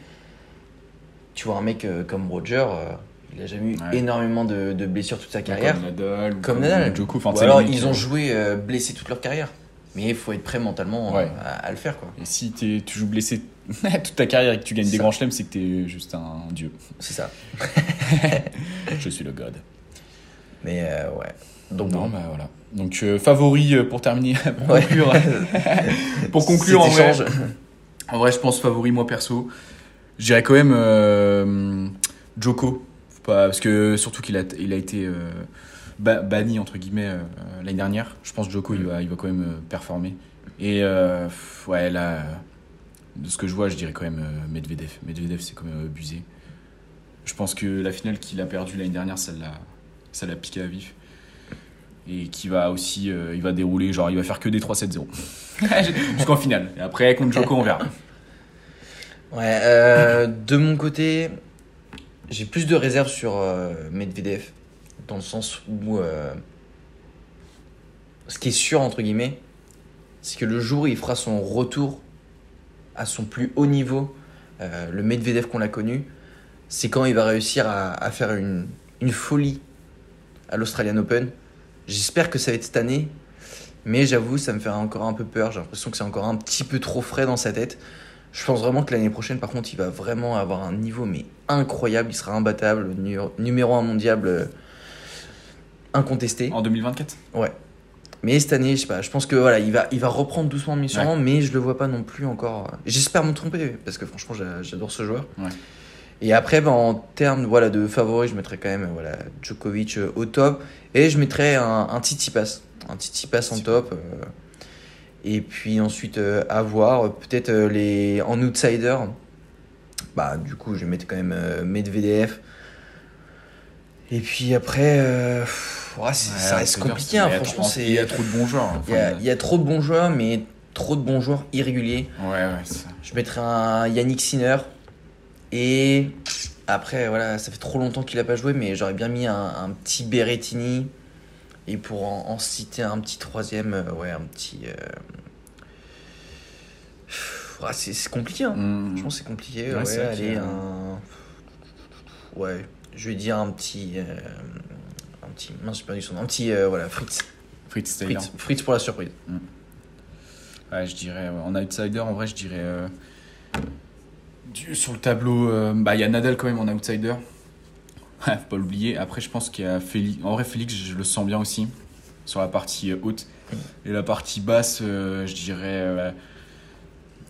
Tu vois, un mec euh, comme Roger, euh, il a jamais eu Ouais. énormément de, de blessures toute sa carrière. Comme Nadal, ou Comme Nadal. Ou tu alors ils ont euh, joué euh, blessés toute leur carrière. Mais il faut être prêt mentalement Ouais. à, à le faire quoi. Et si t'es- tu joues blessé toute ta carrière et que tu gagnes des Ça. grands chelems, c'est que t'es juste un dieu. C'est ça. Je suis le god. Mais ouais. Donc Non, bon. bah voilà. Donc, euh, favori euh, pour terminer, pour conclure. pour conclure, en vrai, en vrai, je pense favori, moi perso. Je dirais quand même euh, Joko. Pas, parce que surtout qu'il a, il a été euh, ba- banni, entre guillemets, l'année dernière. Je pense Joko, il, va, il va quand même performer. Et ouais, là, de ce que je vois, je dirais quand même Medvedev. Medvedev, c'est quand même abusé. Je pense que la finale qu'il a perdue l'année dernière, ça l'a, ça l'a piqué à vif. Et qui va aussi, euh, il va dérouler, genre il va faire que des 3-7-0. Jusqu'en finale. Et après, contre Joko, on verra. Ouais, euh, de mon côté, j'ai plus de réserves sur euh, Medvedev, dans le sens où ce qui est sûr, entre guillemets, c'est que le jour où il fera son retour à son plus haut niveau, le Medvedev qu'on l'a connu, c'est quand il va réussir à, à faire une, une folie à l'Australian Open. J'espère que ça va être cette année, mais j'avoue, ça me fait encore un peu peur. J'ai l'impression que c'est encore un petit peu trop frais dans sa tête. Je pense vraiment que l'année prochaine, par contre, il va vraiment avoir un niveau mais incroyable. Il sera imbattable, nu- numéro un mondial euh, incontesté. En 2024 Ouais. Mais cette année, je sais pas, je pense que voilà, il va, il va reprendre doucement mais sûrement, mais je le vois pas non plus encore. euh, J'espère me tromper parce que franchement, j'a- j'adore ce joueur. Ouais. Et après, ben, en termes voilà, de favoris, je mettrais quand même voilà, Djokovic euh, au top et je mettrais un, un Tsitsipas, un Tsitsipas en top. euh, et puis ensuite, euh, à voir, euh, peut-être les en outsider. Bah, du coup, je vais mettre quand même Medvedev. Et puis après, euh, pff, ouais, c'est- ça reste compliqué. hein, Il y a franchement, c'est. Il y a trop de bons joueurs. hein. Il y, a, Enfin, il y a trop de bons joueurs, mais trop de bons joueurs irréguliers. Ouais, ouais. Je mettrais un Yannick Sinner. Et après, voilà, ça fait trop longtemps qu'il a pas joué, mais j'aurais bien mis un, un petit Berrettini. Et pour en, en citer un petit troisième, euh, ouais, un petit. euh, ouais, c'est compliqué, hein. Mmh. Franchement, c'est compliqué. Ouais, allez, un. Ouais, je vais dire un petit. euh, un petit. Mince, j'ai perdu son nom. Un petit, euh, voilà, Fritz. Fritz. Fritz. Fritz pour la surprise. Ouais, je dirais, ouais, en outsider, en vrai, je dirais. Euh, sur le tableau, euh, bah, il y a Nadal quand même en outsider. Faut pas l'oublier. Après, je pense qu'il y a Félix. En vrai, Félix, je le sens bien aussi. Sur la partie euh, haute. Et la partie basse, euh, je dirais. euh,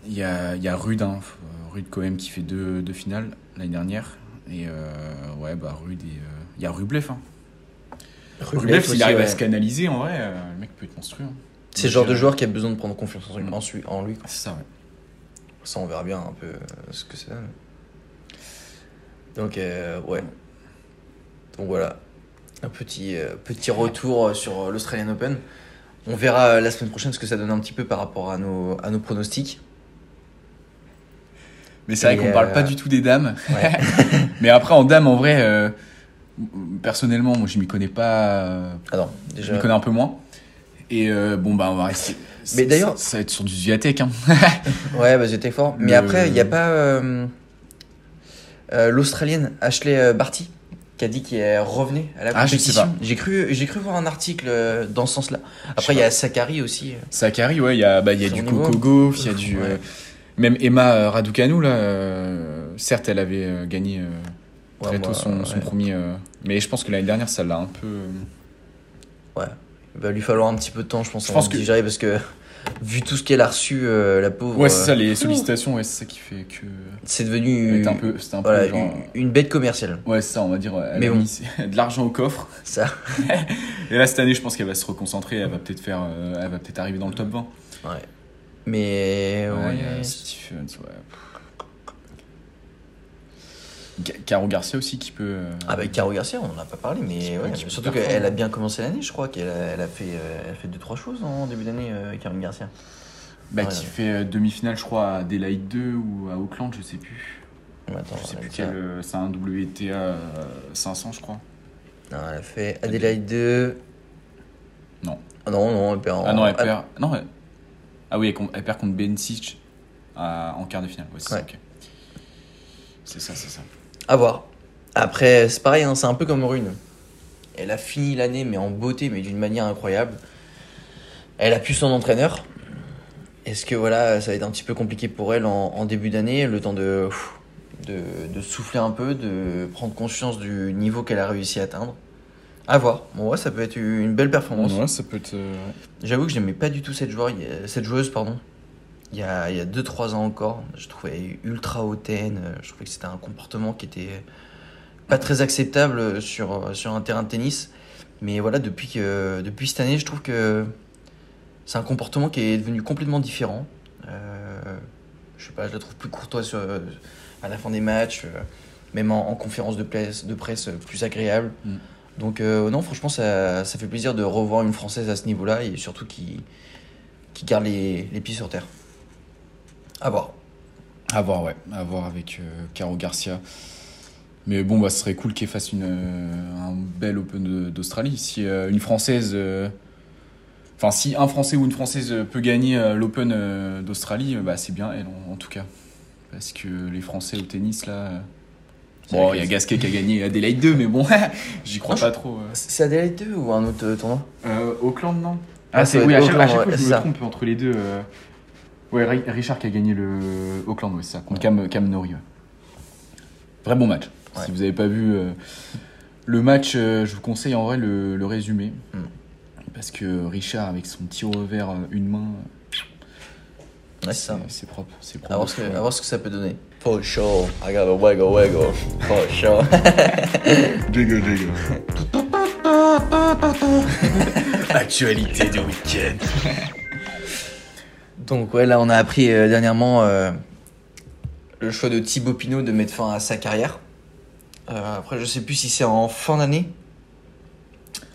Il y, a, il y a Rude, hein, euh, Rude quand même qui fait deux, deux finales l'année dernière. Et euh, ouais, bah Rude et. euh, Il y a Rublev. Hein. Rublev, s'il arrive à se canaliser, en vrai, euh, le mec peut être monstrueux. hein. C'est le genre de euh, joueur qui a besoin de prendre confiance en, Mm. en en lui. C'est ça, ouais. Ça, on verra bien un peu euh, ce que c'est. Donc, euh, ouais. Donc voilà. Un petit, euh, petit retour sur l'Australian Open. On verra la semaine prochaine ce que ça donne un petit peu par rapport à nos, à nos pronostics. Mais c'est vrai qu'on parle euh, pas du tout des dames. Ouais. Mais après, en dames, en vrai, personnellement, moi, je m'y connais pas. Alors, je déjà. m'y connais un peu moins. Et euh, bon, bah, on va rester. Mais d'ailleurs- Ça, ça va être sur du Viatek, hein. Ouais, bah j'étais fort. Mais Le- après, il n'y a pas euh, euh, l'Australienne Ashley Barty qui a dit qu'elle revenait à la Ah, compétition. J'ai cru, j'ai cru voir un article dans ce sens-là. Après, il y a Sakari aussi. Sakari, ouais, il y a, bah, il y a du. Coco Gauff, il y a du. Ouais. même Emma Raducanu, là, certes, elle avait gagné Ouais, très moi, tôt son, son ouais. premier. mais je pense que l'année dernière, ça l'a un peu. Ouais. Il va lui falloir un petit peu de temps, je pense, Je pense que- digérer parce que vu tout ce qu'elle a reçu, euh, la pauvre. Ouais, c'est euh, ça, les sollicitations, ouais, c'est ça qui fait que. C'est devenu un peu. Un peu genre. une, une bête commerciale. Ouais, c'est ça, on va dire. Elle Mais a bon. mis de l'argent au coffre. Ça. Et là, cette année, je pense qu'elle va se reconcentrer. Elle va peut-être faire. euh, elle va peut-être arriver dans le top 20. Ouais. Mais Ouais, ouais. ouais. Caro Garcia aussi qui peut. euh, Ah bah Caro Garcia, on en a pas parlé, mais ouais, surtout qu'elle a bien commencé l'année, je crois qu'elle a, elle a fait, euh, elle a fait deux trois choses en début d'année, euh, Caro Garcia. bah, Ouais, qui ouais. fait demi-finale, je crois, à Adelaide 2 ou à Auckland, je sais plus. Attends, je sais plus quel. C'est un WTA euh, 500, je crois. Non, elle a fait Adelaide 2. Non. Ah non, non, elle perd en- Ah non, elle perd. Non, elle- Ah oui, elle, perd contre Bencic à- en quart de finale. Ouais, c'est ça. C'est ça, c'est ça. À voir. Après, c'est pareil, hein, c'est un peu comme Rune. Elle a fini l'année, mais en beauté, mais d'une manière incroyable. Elle a pu son entraîneur. Est-ce que voilà, ça va être un petit peu compliqué pour elle en, en début d'année, le temps de, de, de souffler un peu, de prendre conscience du niveau qu'elle a réussi à atteindre? À voir. Bon, ouais, ça peut être une belle performance. Ouais, ça peut être. euh, J'avoue que je n'aimais pas du tout cette, joueur, a- cette joueuse. Pardon. Il y a 2-3 ans encore, je trouvais ultra hautaine. euh, Je trouvais que c'était un comportement qui était pas très acceptable sur, sur un terrain de tennis. Mais voilà, depuis, que, depuis cette année, je trouve que c'est un comportement qui est devenu complètement différent. Euh, je sais pas, je la trouve plus courtoise sur- à la fin des matchs, euh, même en, en conférence de presse, de presse euh, plus agréable. Mm. Donc euh, non, franchement, ça, ça fait plaisir de revoir une Française à ce niveau-là et surtout qui, qui garde les, les pieds sur terre. À voir. À voir, ouais. À voir avec euh, Caro Garcia. Mais bon, bah, ce serait cool qu'elle fasse une, euh, un bel Open d'Australie. Si euh, une Française. euh, Enfin, si un Français ou une Française peut gagner euh, l'Open euh, d'Australie, bah, c'est bien elle, en, en tout cas. Parce que les Français au tennis, là. euh, Bon, il y a que- Gasquet qui a gagné Adelaide 2, mais bon, j'y crois Non, pas trop. euh. C'est Adelaide 2 ou un autre euh, tournoi? Euh, Auckland, non? Ah, Ah, c'est oui, à chaque, fois je me ça. trompe entre les deux. Ouais, Ri- Richard qui a gagné le Auckland, ouais, c'est ça, contre Cam, Cam Nori. ouais. Vrai bon match. Ouais. Si vous avez pas vu euh, le match, euh, je vous conseille en vrai le, le résumé. Mm. Parce que Richard, avec son tir au vert, euh, une main, Ouais, c'est ça. c'est propre. C'est À propre. voir, ce que, à voir ce que ça peut donner. For sure, I got a wiggle wiggle. For sure. Jiggle, jiggle. Actualité de week-end. Donc ouais, là on a appris euh, dernièrement euh, le choix de Thibaut Pinot de mettre fin à sa carrière. Euh, après je sais plus si c'est en fin d'année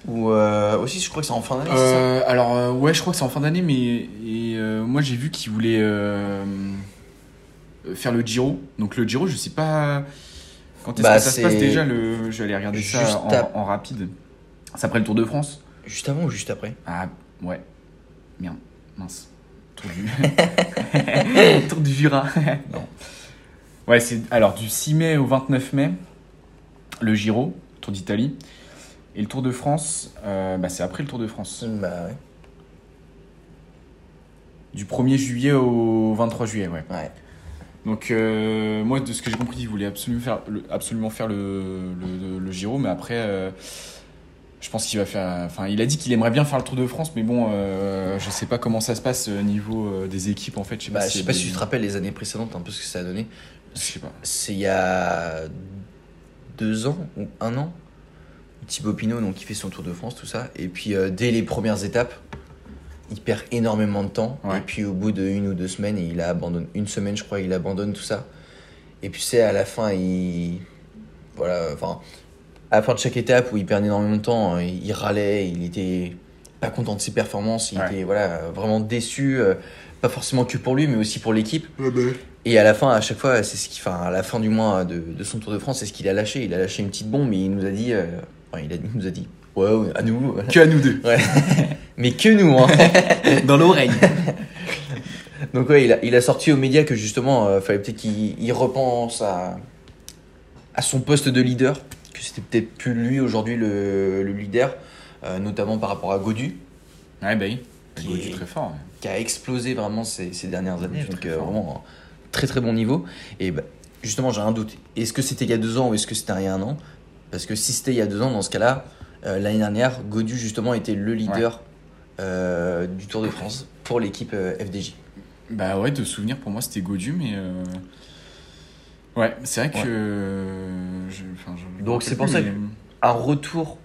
ou aussi je crois que c'est en fin d'année. c'est ça alors ouais, je crois que c'est en fin d'année, mais et, moi j'ai vu qu'il voulait faire le Giro. Donc le Giro, je sais pas quand est-ce Bah, que ça se passe déjà. Le, je vais aller regarder ça en rapide. C'est après le Tour de France. Juste avant ou juste après? Ah ouais, merde, mince. Tour du, Tour du Jura. Non. Ouais, c'est alors du 6 mai au 29 mai, le Giro, Tour d'Italie. Et le Tour de France, euh, bah, c'est après le Tour de France. Bah ouais. Du 1er juillet au 23 juillet, ouais. Ouais. Donc, euh, moi, de ce que j'ai compris, il voulait absolument faire le, absolument faire le, le, le Giro, mais après, euh, je pense qu'il va faire. Enfin, il a dit qu'il aimerait bien faire le Tour de France, mais bon, euh, je sais pas comment ça se passe au niveau euh, des équipes, en fait. Je sais Bah, pas je sais pas des- si tu te rappelles les années précédentes un peu ce que ça a donné. Je sais pas. C'est il y a deux ans ou un an. Thibaut Pinot, donc, qui fait son Tour de France, tout ça. Et puis, euh, dès les premières étapes, il perd énormément de temps. Ouais. Et puis, au bout d'une ou deux semaines, il abandonne. Une semaine, je crois, il abandonne tout ça. Et puis, c'est à la fin, il. Voilà, enfin. À la fin de chaque étape où il perd énormément de temps, euh, il râlait, il était pas content de ses performances, il Ouais. était voilà, vraiment déçu, euh, pas forcément que pour lui, mais aussi pour l'équipe. Et à la fin, à chaque fois, c'est ce qui, enfin, à la fin du mois de, de son Tour de France, c'est ce qu'il a lâché. Il a lâché une petite bombe, mais il nous a dit, euh, enfin, il, a, il nous a dit, Ouais, ouais, à nous. Que à nous deux. Ouais. Mais que nous, hein. Dans l'oreille. Donc ouais, il a, il a sorti aux médias que justement, euh, fallait peut-être qu'il il repense à, à son poste de leader, que c'était peut-être plus lui aujourd'hui le, le leader, euh, notamment par rapport à Godu, Ouais, bah oui. Qui Qui est- très fort. ouais. qui a explosé vraiment ces, ces dernières années, donc très euh, vraiment un très très bon niveau. Et bah, justement, j'ai un doute. Est-ce que c'était il y a deux ans ou est-ce que c'était il y a un an? Parce que si c'était il y a deux ans, dans ce cas-là, euh, l'année dernière, Godu justement était le leader du Tour de France pour l'équipe FDJ. Bah ouais, de souvenir pour moi c'était Godu, mais. Ouais, c'est vrai que. je- enfin, je- je Donc, c'est pour plus, ça mais- retour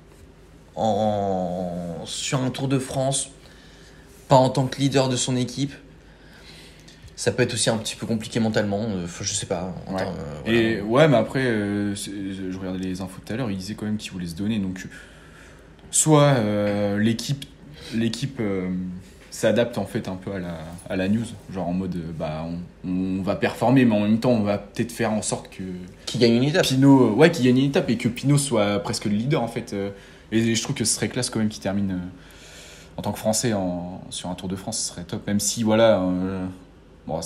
en... sur un Tour de France, pas en tant que leader de son équipe, ça peut être aussi un petit peu compliqué mentalement. euh, je sais pas. Ouais. Attends, euh, voilà. Et ouais, mais après, euh, je regardais les infos tout à l'heure, il disait quand même qu'il voulait se donner. Donc, soit euh, l'équipe l'équipe euh, s'adapte en fait un peu à la, à la news, genre en mode euh, bah on, on va performer, mais en même temps on va peut-être faire en sorte que Qui gagne une étape Pinot, ouais, qu'il gagne une étape et que Pinot soit presque le leader en fait. euh, Et je trouve que ce serait classe quand même qu'il termine euh, en tant que Français en, sur un Tour de France, ce serait top. Même si voilà, euh, bon,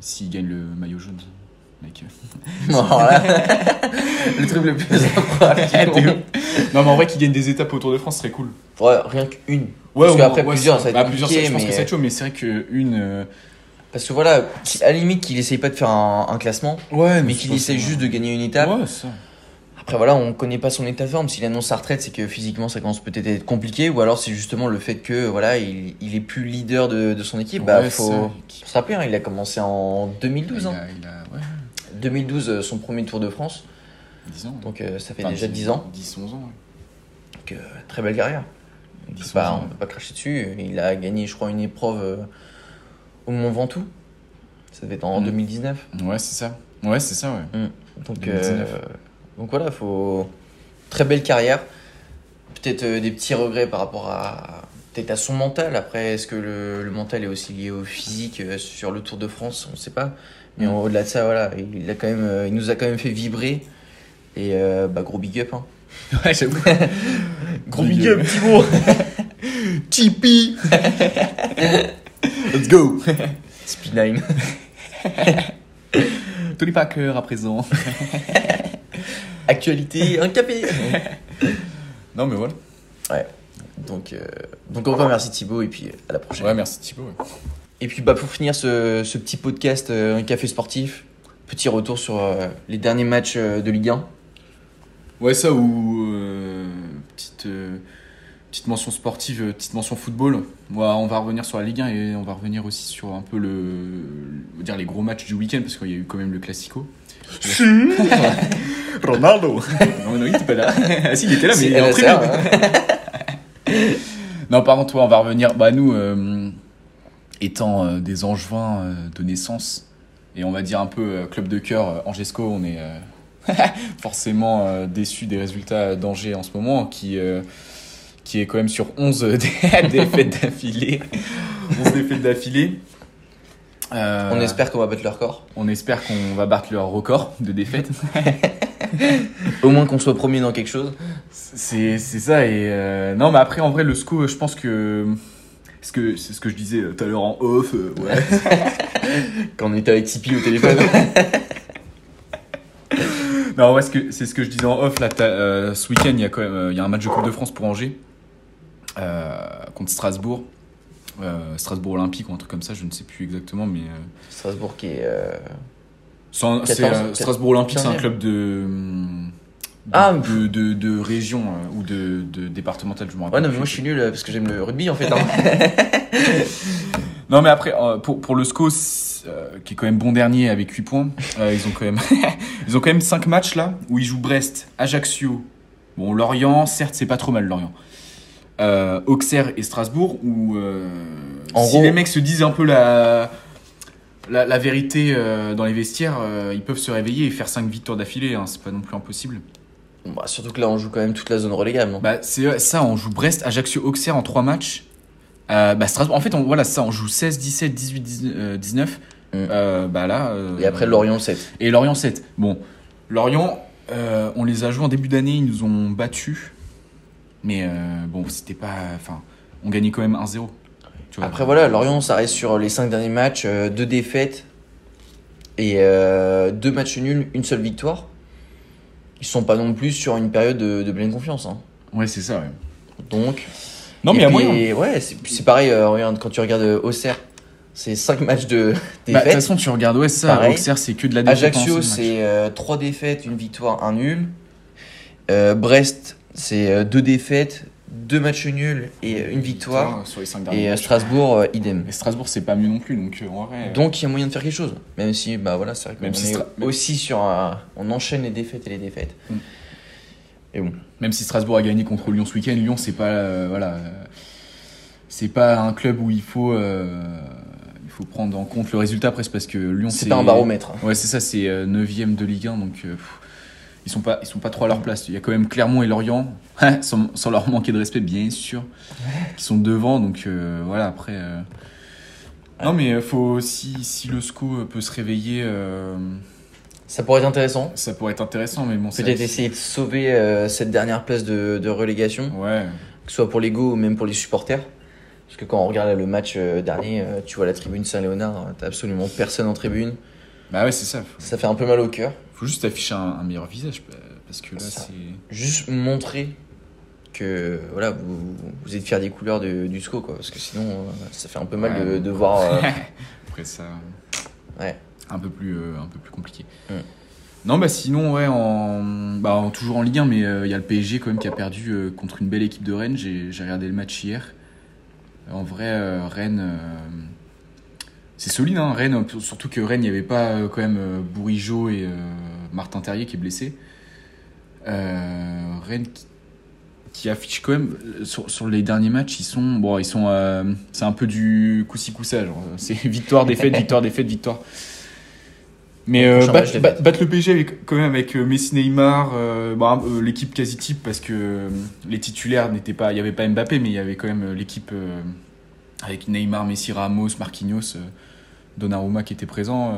s'il gagne le maillot jaune, mec. euh, le truc le plus improbable non, mais en vrai, qu'il gagne des étapes au Tour de France, ce serait cool. Ouais, rien qu'une. Ouais, Parce qu'après, ouais, plusieurs, ça va être bah, plusieurs, je pense que ça va être chaud, mais c'est vrai qu'une. Euh... Parce que voilà, à la limite qu'il essaye pas de faire un, un classement, Ouais, mais qu'il essaye juste de gagner une étape. Ouais, ça. Après voilà, on connaît pas son état de forme. S'il annonce sa retraite, c'est que physiquement ça commence peut-être à être compliqué, ou alors c'est justement le fait que voilà, il, il est plus leader de, de son équipe. bah Ouais, faut, faut se rappeler, hein, il a commencé en 2012. Il hein. a, il a, ouais, 2012, euh, son premier Tour de France. 10 ans. Donc euh, ça fait Enfin, déjà 10 ans. 10, 11 ans, ouais. Donc euh, très belle carrière. On peut 10, pas, 11 ans. on peut pas cracher dessus. Il a gagné, je crois, une épreuve euh, au Mont Ventoux. Ça devait être en Mm. 2019. Ouais, c'est ça. Ouais, c'est ça, ouais. Donc, 2019. euh, donc voilà, faut très belle carrière. Peut-être euh, des petits regrets par rapport à peut-être à son mental. Après, est-ce que le, le mental est aussi lié au physique sur le Tour de France? On ne sait pas. Mais Mm. au-delà de ça, voilà, il a quand même, il nous a quand même fait vibrer. Et euh, bah, gros big up. Hein. Ouais, j'avoue. Gros Big up. Thibaut. Tipeee Let's go Spinine. Tony Parker à présent. Actualité, un café. Non, mais voilà. donc, euh, donc encore merci Thibaut et puis à la prochaine. Ouais, merci Thibaut. ouais. Et puis bah, pour finir ce, ce petit podcast, euh, un café sportif, petit retour sur euh, les derniers matchs euh, de Ligue 1. Ouais, ça ou euh, petite, euh, petite mention sportive, euh, petite mention football. Ouais, on va revenir sur la Ligue 1 et on va revenir aussi sur un peu le, dire les gros matchs du week-end parce qu'il y a eu quand même le Classico. Ronaldo non, non, il était pas là. ah si, il était là, mais il est en tribune. hein. Non, par contre, ouais, on va revenir. Bah, nous, euh, étant des angevins de naissance, et on va dire un peu club de cœur, Angesco, on est forcément euh, déçus des résultats d'Angers en ce moment, qui, euh, qui est quand même sur 11 dé- défaites d'affilée. 11 défaites d'affilée. Euh, On espère qu'on va battre le record. on espère qu'on va battre leur record de défaites. Au moins qu'on soit premier dans quelque chose. C'est c'est ça et euh, non mais après en vrai le SCO je pense que ce que c'est ce que je disais tout à l'heure en off euh, ouais Quand on était avec Tipeee au téléphone. Non ouais c'est ce que je disais en off là euh, ce week-end il y a quand même euh, il y a un match de Coupe de France pour Angers euh, contre Strasbourg Strasbourg Olympique ou un truc comme ça je ne sais plus exactement mais Strasbourg qui est. c'est un- c'est, 14, euh, Strasbourg Olympique c'est un 15e. club de de, Ah. de, de, de région euh, ou de, de départemental je me rappelle Ouais, non, mais moi je suis nul parce que j'aime le rugby en fait. hein. Non mais après euh, pour, pour le SCO euh, qui est quand même bon dernier avec 8 points, euh, ils ont quand même ils ont quand même 5 matchs là où ils jouent Brest, Ajaccio. Bon Lorient, certes c'est pas trop mal Lorient. Auxerre et Strasbourg où En si gros- les mecs se disent un peu la la, la vérité dans les vestiaires, ils peuvent se réveiller et faire 5 victoires d'affilée, hein, c'est pas non plus impossible. Bah, surtout que là on joue quand même toute la zone relégable. Bah, c'est ça, on joue Brest, Ajaccio, Auxerre en 3 matchs. Euh, bah, Strasbourg, en fait, on, voilà, ça, on joue 16, 17, 18, 19. euh, 19. Euh, bah là. euh, Et après Lorient 7. Et Lorient 7. Bon, Lorient, euh, on les a joués en début d'année, ils nous ont battus. Mais euh, bon, c'était pas. Enfin, on gagnait quand même 1-0. tu vois. Après voilà, Lorient, ça reste sur les 5 derniers matchs, euh, deux défaites et euh, deux matchs nuls, une seule victoire. Ils sont pas non plus sur une période de, de pleine confiance. hein. Ouais, c'est ça, ouais. Donc. Non, mais il y a puis, moyen. Ouais, c'est c'est pareil, euh, regarde, quand tu regardes euh, Auxerre, c'est 5 matchs de Bah, De toute défaites. façon, tu regardes, ouais, c'est ça. Pareil. Auxerre, c'est que de la défaite. Ajaccio, c'est 3 défaites, une victoire, un nul. Euh, Brest, c'est 2 défaites, 2 matchs nuls et euh, une victoire. Sur les 5 derniers Et euh, matchs. Strasbourg, euh, idem. Et Strasbourg, c'est pas mieux non plus, donc euh, en vrai. Donc il y a moyen de faire quelque chose. Même si, bah voilà, c'est vrai qu'on Même si est aussi sur un- On enchaîne les défaites et les défaites. Mm. Et bon. Même si Strasbourg a gagné contre Lyon ce week-end, Lyon c'est pas euh, voilà, euh, c'est pas un club où il faut euh, il faut prendre en compte le résultat presque parce que Lyon C'est pas un baromètre. hein. Ouais, c'est ça, c'est 9ème de Ligue 1 donc pff, ils sont pas ils sont pas trop à leur place. Il y a quand même Clermont et Lorient sans, sans leur manquer de respect bien sûr qui sont devant donc euh, voilà après euh, Non mais faut si si le SCO peut se réveiller euh, Ça pourrait être intéressant. ça pourrait être intéressant mais bon c'est Peut-être essayer de sauver euh, cette dernière place de, de relégation, Ouais. que ce soit pour l'ego ou même pour les supporters. Parce que quand on regarde le match euh, dernier, euh, tu vois la tribune Saint-Léonard, t'as absolument personne en tribune. Bah ouais, c'est ça. Faut, Ça fait un peu mal au cœur. faut juste afficher un, un meilleur visage bah, parce que là c'est Juste montrer que voilà, vous, vous êtes fiers des couleurs de- du SCO, quoi. Parce que sinon, ça fait un peu mal Ouais. de, de voir. après ça Ouais. Un peu plus euh, un peu plus compliqué. Non bah sinon ouais en bah en- toujours en Ligue 1 mais euh, il y a le PSG quand même qui a perdu euh, contre une belle équipe de Rennes. J'ai j'ai regardé le match hier. En vrai euh, Rennes c'est solide hein Rennes surtout que Rennes il n'y avait pas quand même Bourigeau et Martin Terrier qui est blessé. Rennes qui, qui affiche quand même sur, sur les derniers matchs ils sont bon ils sont c'est un peu du coussi coussa genre c'est victoire défaite victoire défaite victoire mais euh, battre, bat- le PSG avec, quand même avec euh, Messi Neymar euh, bon, euh, l'équipe quasi type parce que les titulaires n'étaient pas il y avait pas Mbappé mais il y avait quand même l'équipe avec Neymar Messi Ramos Marquinhos Donnarumma qui était présent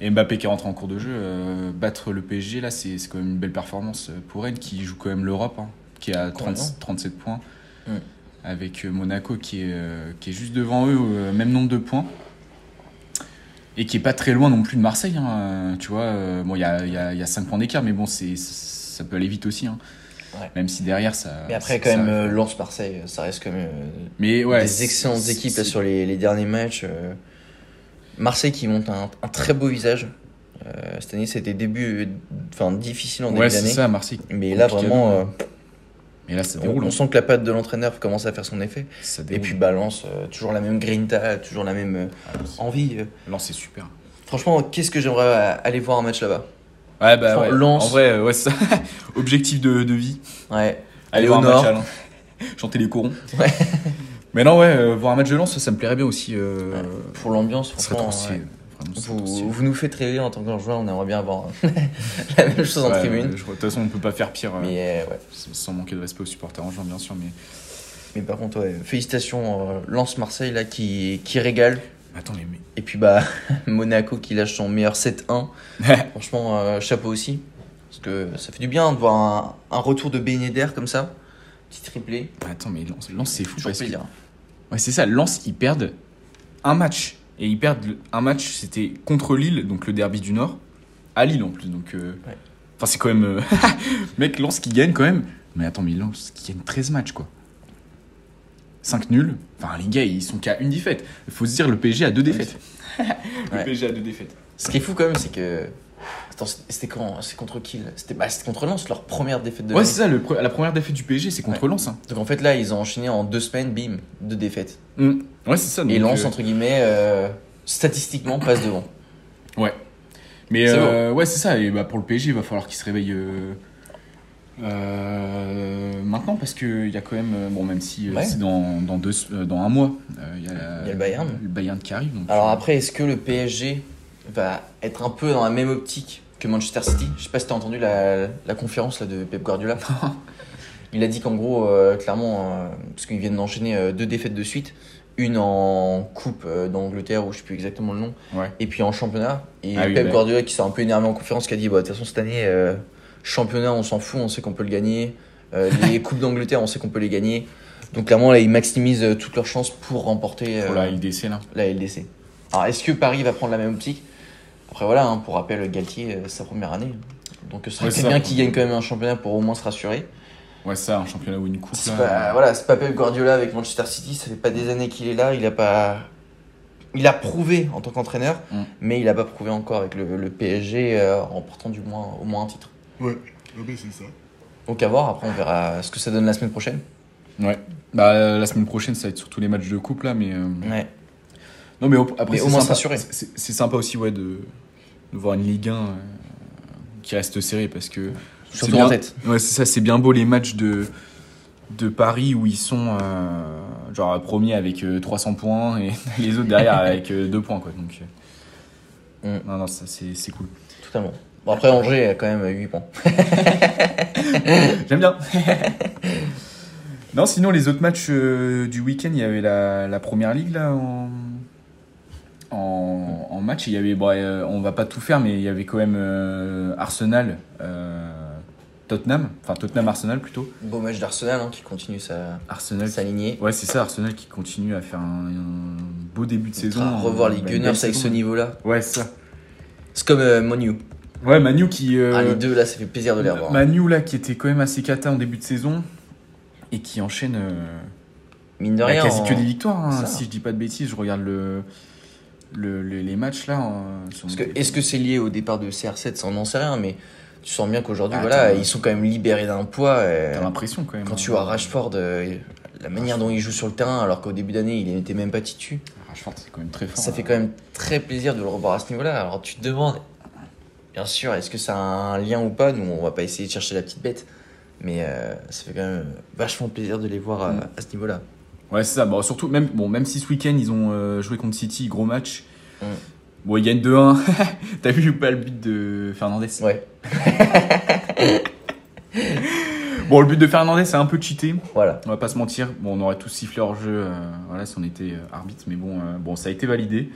et Mbappé qui est rentré en cours de jeu, battre le PSG, là, c'est quand même une belle performance pour Rennes qui joue quand même l'Europe, hein, qui est à 30 Complètement. 37 points, avec Monaco qui est, qui est juste devant eux, même nombre de points. Et qui est pas très loin non plus de Marseille, hein, euh, tu vois. euh, bon, il y a, y, a, il y a 5 points d'écart, mais bon, c'est ça peut aller vite aussi. hein. Ouais. Même si derrière, ça. Mais après, ça- quand même, euh, Lens-Marseille, ça reste quand même euh, mais ouais, des excellentes équipes là, sur les, les derniers matchs. euh. Marseille qui monte un, un très beau visage. Euh, cette année, c'était début, euh, enfin difficile en début Ouais, c'est d'année. ça, Marseille. Mais là, vraiment, euh, Mais là, ça on, déroule. on sent que la patte de l'entraîneur commence à faire son effet. Ça Et puis balance, euh, toujours la même grinta, toujours la même euh, Ah, envie. Lens, c'est super. Franchement, qu'est-ce que j'aimerais euh, aller voir un match là-bas? Ouais, bah ouais. Lens. En vrai, ouais, c'est ça. Objectif de, de vie. Ouais. Aller Aller voir au un match nord. à Lens. Chanter les corons. Ouais. Mais non, ouais, euh, voir un match de Lens, ça, ça me plairait bien aussi. Ouais. Pour l'ambiance, franchement. ça serait trop Vous, nous faites rêver en tant que joueur, on aimerait bien avoir la même chose en tribune. De toute façon, on peut pas faire pire euh, Mais euh, ouais. sans manquer de respect aux supporters en juin, bien sûr. Mais Mais par contre, ouais, félicitations, euh, Lance Marseille là qui, qui régale. attends, mecs. Et puis bah Monaco qui lâche son meilleur 7-1. Franchement, euh, chapeau aussi. Parce que ça fait du bien de voir un, un retour de Yedder comme ça. Petit triplé. Attends, mais Lens, c'est fou. Parce que... Ouais, c'est ça. Lens, ils perdent un match. Et ils perdent un match, c'était contre Lille, donc le derby du Nord. À Lille en plus. Donc, euh, Ouais. enfin, c'est quand même. euh, Mec, Lens qui gagne quand même. Mais attends, mais Lens qui gagne 13 matchs, quoi. 5 nuls. Enfin, les gars, ils sont qu'à une défaite. Il faut se dire, le PSG a deux défaites. le Ouais. PSG a deux défaites. Ce qui est fou quand même, c'est que. Attends, c'était quand C'est contre qui C'était bah, contre Lens, leur première défaite de Ouais, c'est ça. le la première défaite du PSG, c'est contre Ouais. Lens. hein. Donc en fait là, ils ont enchaîné en deux semaines, bim, deux défaites. Mm. Ouais, c'est ça. Et Lens, euh, entre guillemets, euh, statistiquement, passe devant. Ouais. Mais euh, ouais, c'est ça. Et bah, pour le PSG, il va falloir qu'il se réveille euh, maintenant parce qu'il y a quand même. Bon, même si Ouais. c'est dans, dans, deux, dans un mois, il y, a y le Bayern. le Bayern qui arrive. donc, Alors après, est-ce que le PSG va être un peu dans la même optique que Manchester City Je sais pas si t'as entendu la, la conférence là, de Pep Guardiola. Il a dit qu'en gros, euh, clairement, euh, parce qu'ils viennent d'enchaîner euh, deux défaites de suite, une en Coupe d'Angleterre, où je sais plus exactement le nom, Ouais. et puis en championnat. Et Ah Pep. Guardiola qui s'est un peu énervé en conférence, qui a dit bah, de toute façon, cette année, championnat, on s'en fout, on sait qu'on peut le gagner. Les Coupes d'Angleterre, on sait qu'on peut les gagner. Donc clairement, là, ils maximisent toutes leurs chances pour remporter Pour la LDC, là. la LDC. Alors, est-ce que Paris va prendre la même optique? Après, voilà, hein, pour rappel, Galtier, euh, sa première année. Donc, ce serait Ouais, c'est bien qu'il gagne quand même un championnat pour au moins se rassurer. Ouais, ça, un championnat ou une coupe. C'est là. pas, voilà, c'est pas Pep Guardiola avec Manchester City, ça fait pas des années qu'il est là, il a pas. Il a prouvé en tant qu'entraîneur, Mm. mais il a pas prouvé encore avec le, le PSG euh, en portant du moins, au moins un titre. Ouais, mais c'est ça. Donc à voir, après on verra ce que ça donne la semaine prochaine. Ouais. Bah, euh, la semaine prochaine, ça va être surtout les matchs de coupe, là, mais. euh, Ouais. Non, mais au- après, Mais c'est au moins sympa. s'assurer. C'est c'est sympa aussi, ouais, de voir une Ligue 1 euh, qui reste serrée parce que. c'est Surtout bien- en tête. Ouais, c'est ça, c'est bien beau les matchs de, de Paris où ils sont euh, genre premiers avec euh, 300 points et les autres derrière avec 2 points, quoi. Donc, euh, Mm. non, non, ça c'est c'est cool. Totalement. Bon, après Angers a quand même 8 points. J'aime bien. non, sinon, les autres matchs euh, du week-end, il y avait la, la première ligue là en, en, en match. Il y avait, bon, euh, on va pas tout faire, mais il y avait quand même euh, Arsenal, euh, Tottenham, enfin Tottenham Arsenal plutôt. Beau match d'Arsenal hein, qui continue sa, Arsenal. sa lignée. Ouais, c'est ça, Arsenal qui continue à faire un, un beau début de saison. À revoir les Bah, Gunners avec saison. ce niveau-là. Ouais, c'est ça. C'est comme Monu. Ouais, Manu qui. Ah, les deux là, ça fait plaisir de les revoir. Manu là qui était quand même assez cata en début de saison et qui enchaîne. Mine de Bah, rien. quasi en- que des victoires, hein, si je dis pas de bêtises. Je regarde le, le- le- les matchs là. en- Parce que, est-ce que c'est lié au départ de CR7 Ça, on n'en sait rien, mais tu sens bien qu'aujourd'hui, Ah, voilà, ils sont quand même libérés d'un poids. euh, T'as l'impression quand même. quand hein. tu vois Rashford, euh, la manière dont il joue sur le terrain, alors qu'au début d'année, il n'était même pas titu, Rashford, c'est quand même très fort. ça hein. fait quand même très plaisir de le revoir à ce niveau-là. Alors tu te demandes, bien sûr, est-ce que ça a un lien ou pas? Nous, on va pas essayer de chercher la petite bête, mais euh, ça fait quand même vachement plaisir de les voir à, Mm. à ce niveau-là. Ouais, c'est ça. Bon, surtout, même, bon, même si ce week-end ils ont euh, joué contre City, gros match. Mm. Bon, ils gagnent 2-1. T'as vu ou pas le but de Fernandez? Ouais, Bon, le but de Fernandez, c'est un peu cheaté. voilà. On va pas se mentir. Bon, on aurait tous sifflé hors jeu euh, voilà, si on était euh, arbitre, mais bon, euh, bon, ça a été validé.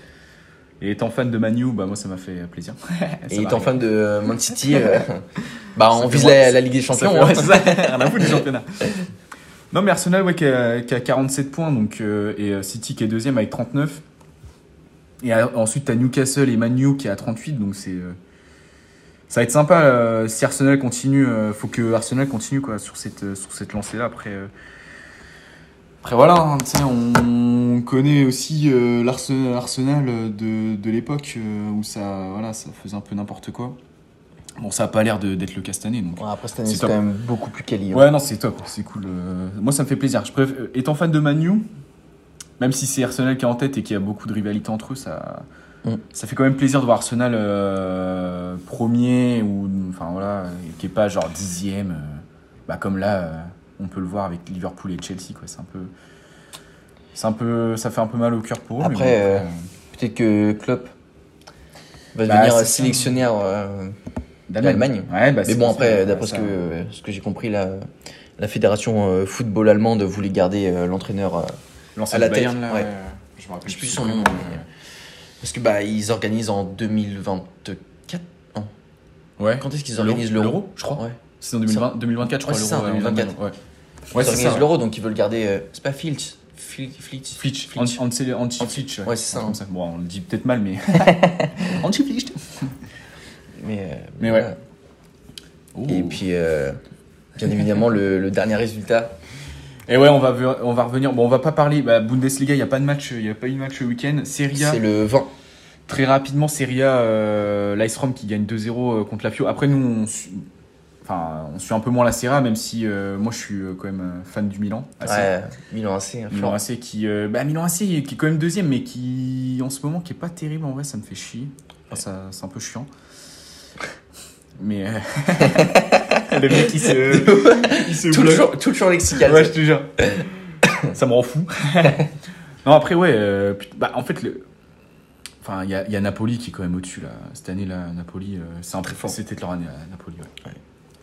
Et étant fan de Manu, bah moi ça m'a fait plaisir. Ça Et étant fan de Man City, bah on Ça vise fait la, Ligue des Ça Champions. fait- hein. ouais, c'est ça. Rien à foutre du championnat. Non, mais Arsenal, ouais, qui a, qui a 47 points, donc, euh, et euh, City qui est deuxième avec 39. Et euh, ensuite, t'as Newcastle et Manu qui est à 38, donc c'est. ça va être sympa si Arsenal continue. faut que Arsenal continue quoi, sur cette, sur cette lancée-là. Après, après voilà, hein, on connaît aussi l'Arsenal Arsenal de, de l'époque où ça, voilà, ça faisait un peu n'importe quoi. Bon, ça a pas l'air d'être le cas cette année, donc. Ouais, après cette année, C'est quand même beaucoup plus quali. hein. Ouais, non, c'est top, c'est cool. euh, Moi, ça me fait plaisir. Je préfère, euh, étant fan de Manu, même si c'est Arsenal qui est en tête et qu'il y a beaucoup de rivalité entre eux, ça, Mm. ça fait quand même plaisir de voir Arsenal euh, premier ou, enfin voilà, qui est pas genre dixième, euh, bah, comme là, on peut le voir avec Liverpool et Chelsea, quoi. C'est un peu, c'est un peu, ça fait un peu mal au cœur pour eux. Après, bon, Peut-être que Klopp va Bah, devenir sélectionnaire d'Allemagne. Ouais, bah, Mais bon, après, d'après ce que, ce que j'ai compris, la, la fédération euh, football allemande voulait garder euh, l'entraîneur. euh, à la Bayern, tête, là, ouais. ouais, je me rappelle plus son nom, mais- parce que bah ils organisent en 2024. Non. Ouais. Quand est-ce qu'ils organisent l'euro l'Euro, je crois. Ouais. C'est en 2020, 2024, je Ouais, crois. c'est ça, l'Euro, euh, en 2024. Allemagne, Ouais. Ils Ouais, c'est organisent l'euro, donc ils veulent garder. euh, c'est pas Filch. Fil- Flitch. Flitch, Flitch. anti, anti, Flitch. Ouais, c'est ça, Comme ça. Bon, on le dit peut-être mal, mais. anti Flitch. Mais, euh, Mais ouais. Et puis, euh, bien évidemment, le, le dernier résultat. Et ouais, on va, on va revenir. Bon, on va pas parler. Bah, Bundesliga, il n'y a pas de match, il y a pas eu de match le week-end. Serie A, C'est le 20. très rapidement, Serie A, euh, l'Ice Rome qui gagne 2-0 contre la Fio. Après, nous, on suit, enfin, on suit un peu moins la Serie A, même si euh, moi, je suis euh, quand même euh, fan du Milan. Ouais, Milan AC. hein, Milan. AC qui, euh, bah, Milan AC qui est quand même deuxième, mais qui en ce moment qui est pas terrible en vrai, ça me fait chier. Enfin, ça, c'est un peu chiant. Mais euh, le mec il se, il se bloque. Toujours, toujours lexical. Ouais, je te jure. ça me rend fou. non après ouais, euh, bah en fait le, enfin il y y a Napoli qui est quand même au-dessus là. Cette année là, Napoli, euh, c'est un très fort. C'était leur année à Napoli. Ouais.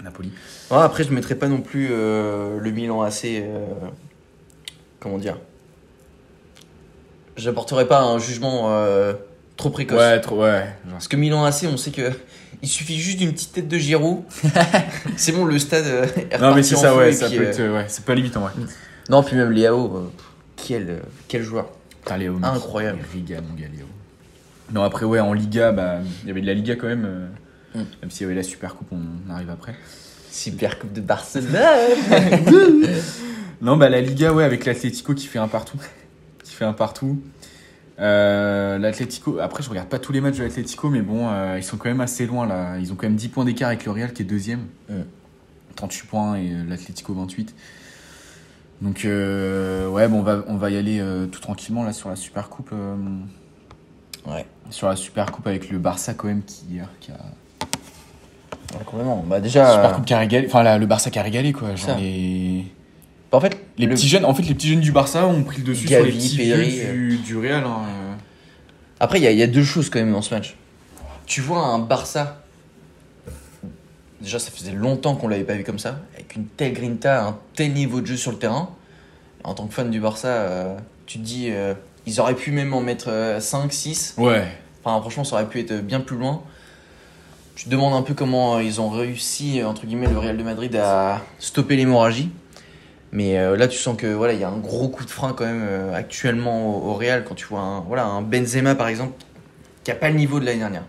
Napoli. Ouais, après, je mettrais pas non plus euh, le Milan AC. euh, comment dire? J'apporterai pas un jugement euh, trop précoce. Ouais, trop ouais. genre, Parce que Milan AC, on sait que Il suffit juste d'une petite tête de Giroud. c'est bon, le stade euh, est Non, mais c'est ça, ouais, ça peut euh, être. Ouais, c'est pas limitant, ouais. Non, puis même Léao, euh, quel, quel joueur. Putain, Léo, Incroyable. Riga, mon gars, Léo. Non, après, ouais, en Liga, bah, il y avait de la Liga quand même. euh, Mm. Même s'il y avait la Super Coupe, on arrive après. Super Coupe de Barcelone. Non, bah, la Liga, ouais, avec l'Atlético qui fait un partout. qui fait un partout. Euh, L'Atlético, après, je regarde pas tous les matchs de l'Atlético, mais bon, euh, ils sont quand même assez loin là. Ils ont quand même 10 points d'écart avec le Real qui est deuxième. Mm. 38 points et euh, l'Atlético 28. Donc, euh, ouais, bon, on va, on va y aller euh, tout tranquillement là sur la Super Coupe. euh, ouais. sur la Super Coupe avec le Barça quand même qui, qui a Ouais, complètement. Bah, déjà. Super euh, Coupe qui a régalé enfin le Barça qui a régalé quoi genre les en fait, les le- petits jeunes en fait les petits jeunes du Barça ont pris le dessus Gavi, sur les petits vieux du, du Real hein, euh. Après, il y, a- il y a deux choses quand même dans ce match. Tu vois un Barça. Déjà, ça faisait longtemps qu'on l'avait pas vu comme ça. Avec une telle grinta, un tel niveau de jeu sur le terrain. En tant que fan du Barça, euh, tu te dis. euh, ils auraient pu même en mettre euh, 5, 6. ouais Enfin, franchement, ça aurait pu être bien plus loin. Tu te demandes un peu comment euh, ils ont réussi, euh, entre guillemets, le Real de Madrid à stopper l'hémorragie. Mais euh, là, tu sens que voilà, il y a un gros coup de frein quand même euh, actuellement au, au Real quand tu vois un, voilà, un Benzema par exemple qui a pas le niveau de l'année dernière.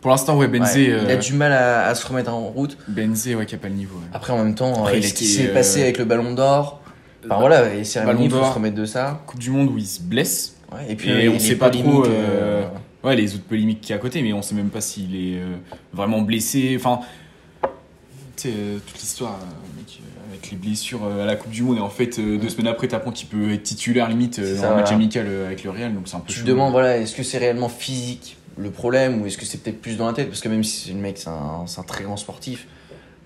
pour l'instant ouais Benzé Ouais, Il a euh, du mal à, à se remettre en route. Benzé ouais qui a pas le niveau ouais. Après, en même temps, Après, ce qui s'est passé avec le Ballon d'Or. Enfin voilà, et cérémonie, il faut se remettre de ça. Coupe du Monde où il se blesse Ouais, et puis Et on sait pas trop, ouais les autres polémiques qui est à côté mais on sait même pas s'il est vraiment blessé enfin tu sais toute l'histoire avec les blessures euh, à la Coupe du Monde et en fait euh, deux semaines après t'apprends qu'il peut être titulaire limite euh, ça, un match voilà. amical avec le Real donc c'est un peu Tu te demandes, voilà, est-ce que c'est réellement physique le problème ou est-ce que c'est peut-être plus dans la tête? Parce que même si le mec, c'est un, très grand sportif,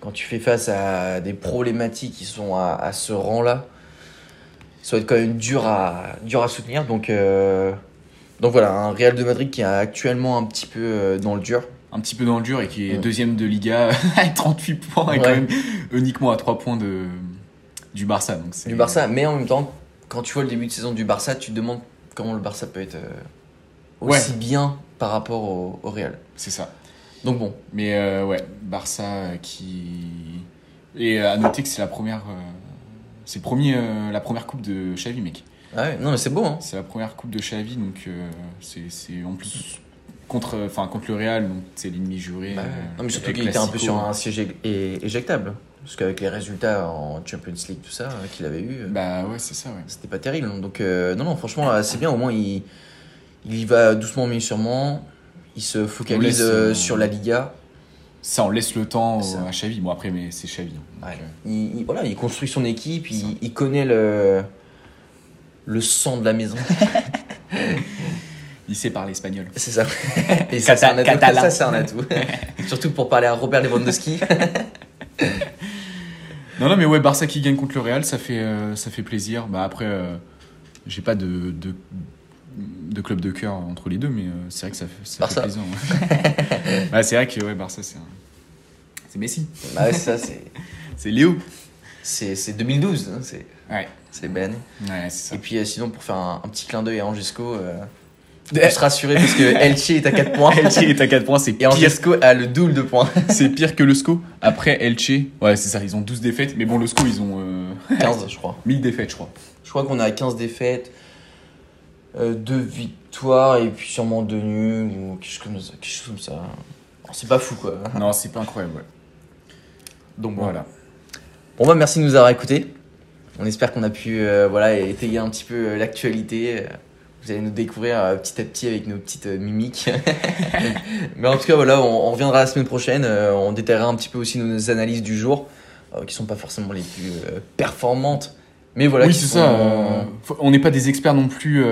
quand tu fais face à des problématiques qui sont à, à ce rang-là, ça va être quand même dur à, dur à soutenir. Donc, euh, donc voilà, un Real de Madrid qui est actuellement un petit peu dans le dur. Un petit peu dans le dur et qui est Ouais. deuxième de Liga avec 38 points et quand même uniquement à 3 points de, du Barça. Donc Du Barça, mais en même temps, quand tu vois le début de saison du Barça, tu te demandes comment le Barça peut être euh, aussi bien par rapport au, au Real. C'est ça. Donc bon, Mais euh, ouais, Barça euh, qui. Et à noter que c'est la première. euh, C'est premier, euh, la première coupe de Xavi, mec. ah ouais, non mais c'est beau, hein. C'est la première coupe de Xavi, donc c'est en plus contre, enfin contre le Real, donc c'est l'ennemi juré. Bah, euh, non, mais surtout qu'il était un peu sur un siège éjectable. Parce qu'avec les résultats en Champions League, tout ça, euh, qu'il avait eu, euh, Bah ouais, c'est ça, ouais. c'était pas terrible. Donc, euh, non, non, franchement, c'est bien. Au moins, il, il y va doucement, mais sûrement. Il se focalise laisse, sur la Liga. Ça, on laisse le temps ça. à Xavi. Bon, après, mais c'est Xavi. hein, Ouais. Il, il- voilà, il construit son équipe, il, il connaît le, le sang de la maison. il sait parler espagnol. C'est ça. Et ça, c'est un atout. Ça, c'est un atout. Surtout pour parler à Robert Lewandowski. Non, non, mais ouais, Barça qui gagne contre le Real, ça fait, euh, ça fait plaisir. Bah après, euh, j'ai pas de, de, de club de cœur entre les deux, mais euh, c'est vrai que ça fait, ça fait Barça. plaisir. ouais. Ouais, c'est vrai que ouais, Barça, c'est un- C'est Messi. bah ouais, c'est ça, c'est, C'est Léo. c'est, c'est 2012. hein, c'est, Ouais, c'est les belles années. ouais c'est ça. Et puis euh, sinon, pour faire un, un petit clin d'œil à Angesco, euh, peut se rassurer parce que Elche est à 4 points. Elche est à 4 points, c'est Et Angesco a le double de points. c'est pire que le SCO. Après, Elche, ouais, c'est ça, ils ont 12 défaites, mais bon, le SCO, ils ont euh, 15, je crois. 1000 défaites, je crois. Je crois qu'on a 15 défaites, 2 victoires et puis sûrement 2 nuls ou quelque chose comme ça. Quelque chose comme ça. Bon, c'est pas fou quoi. Non, c'est pas incroyable, ouais. Donc bon. Voilà. Bon bah merci de nous avoir écoutés. On espère qu'on a pu euh, voilà, étayer un petit peu euh, l'actualité. Vous allez nous découvrir euh, petit à petit avec nos petites euh, mimiques. Mais en tout cas voilà, on, on reviendra la semaine prochaine. Euh, on détaillera un petit peu aussi nos analyses du jour, qui sont pas forcément les plus performantes. Mais voilà, oui, c'est sont, ça. faut- on n'est pas des experts non plus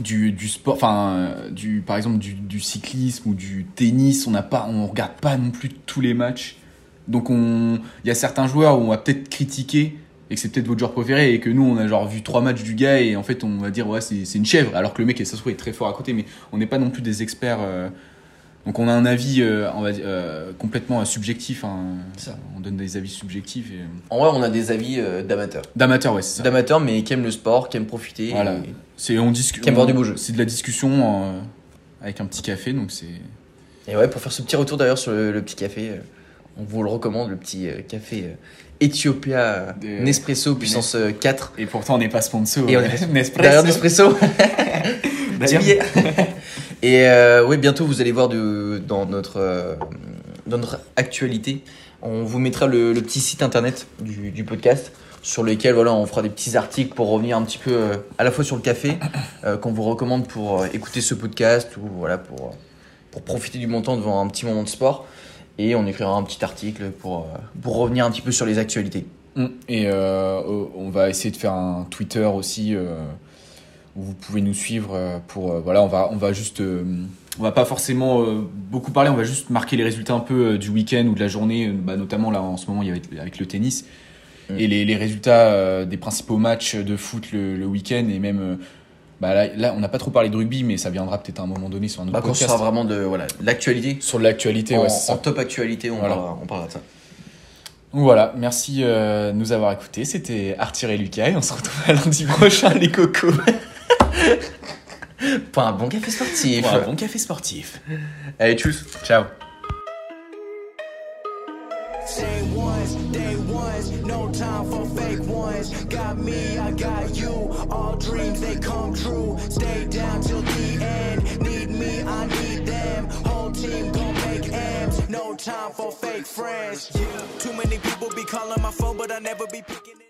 du, du sport, enfin, du, par exemple, du, du cyclisme ou du tennis. On n'a pas, on regarde pas non plus tous les matchs. Donc, on, il y a certains joueurs où on va peut-être critiquer et que c'est peut-être votre joueur préféré et que nous, on a genre vu trois matchs du gars et en fait, on va dire ouais, c'est c'est une chèvre. Alors que le mec, ça se trouve, est très fort à côté, mais on n'est pas non plus des experts. euh, donc, on a un avis, euh, on va dire, euh, complètement subjectif. hein. Ça. On donne des avis subjectifs et En vrai, on a des avis euh, d'amateurs. d'amateurs, ouais, c'est ça. D'amateurs, mais qui aiment le sport, qui aiment profiter. Voilà. et- C'est on discute. Qui aime voir du beau jeu. C'est de la discussion euh, avec un petit café, donc c'est Et ouais, pour faire ce petit retour d'ailleurs sur le, le petit café, euh, on vous le recommande, le petit euh, café euh, Ethiopia De- Nespresso puissance euh, 4. Et pourtant, on n'est pas sponsor. Et on euh, est Nespresso. Derrière Nespresso. D'ailleurs- es. Et euh, ouais, bientôt vous allez voir de, dans, notre, euh, dans notre actualité, on vous mettra le, le petit site internet du, du podcast sur lequel voilà, on fera des petits articles pour revenir un petit peu euh, à la fois sur le café euh, qu'on vous recommande pour euh, écouter ce podcast ou voilà, pour, euh, pour profiter du temps devant un petit moment de sport. Et on écrira un petit article pour, euh, pour revenir un petit peu sur les actualités. Mm. Et euh, on va essayer de faire un Twitter aussi euh, où vous pouvez nous suivre pour euh, voilà on va on va juste on va pas forcément beaucoup parler on va juste marquer les résultats un peu du week-end ou de la journée bah, notamment là en ce moment il y avait avec le tennis Mm. et les, les résultats des principaux matchs de foot le, le week-end et même bah, là, là, on n'a pas trop parlé de rugby mais ça viendra peut-être à un moment donné sur un autre Bah, quand ce podcast sera vraiment de voilà, l'actualité, sur l'actualité en, ouais, en top actualité, on, Voilà. parlera, on parlera de ça. Donc voilà, merci euh, de nous avoir écoutés. C'était Arthur et Lucas et on se retrouve à lundi prochain, les cocos. Pour un bon café sportif. Pour un bon café sportif. Allez, tchuss. Ciao. Time for fake ones. Got me, I got you. All dreams they come true. Stay down till the end. Need me, I need them. Whole team gon' make ends. No time for fake friends. Yeah. Too many people be calling my phone, but I never be picking.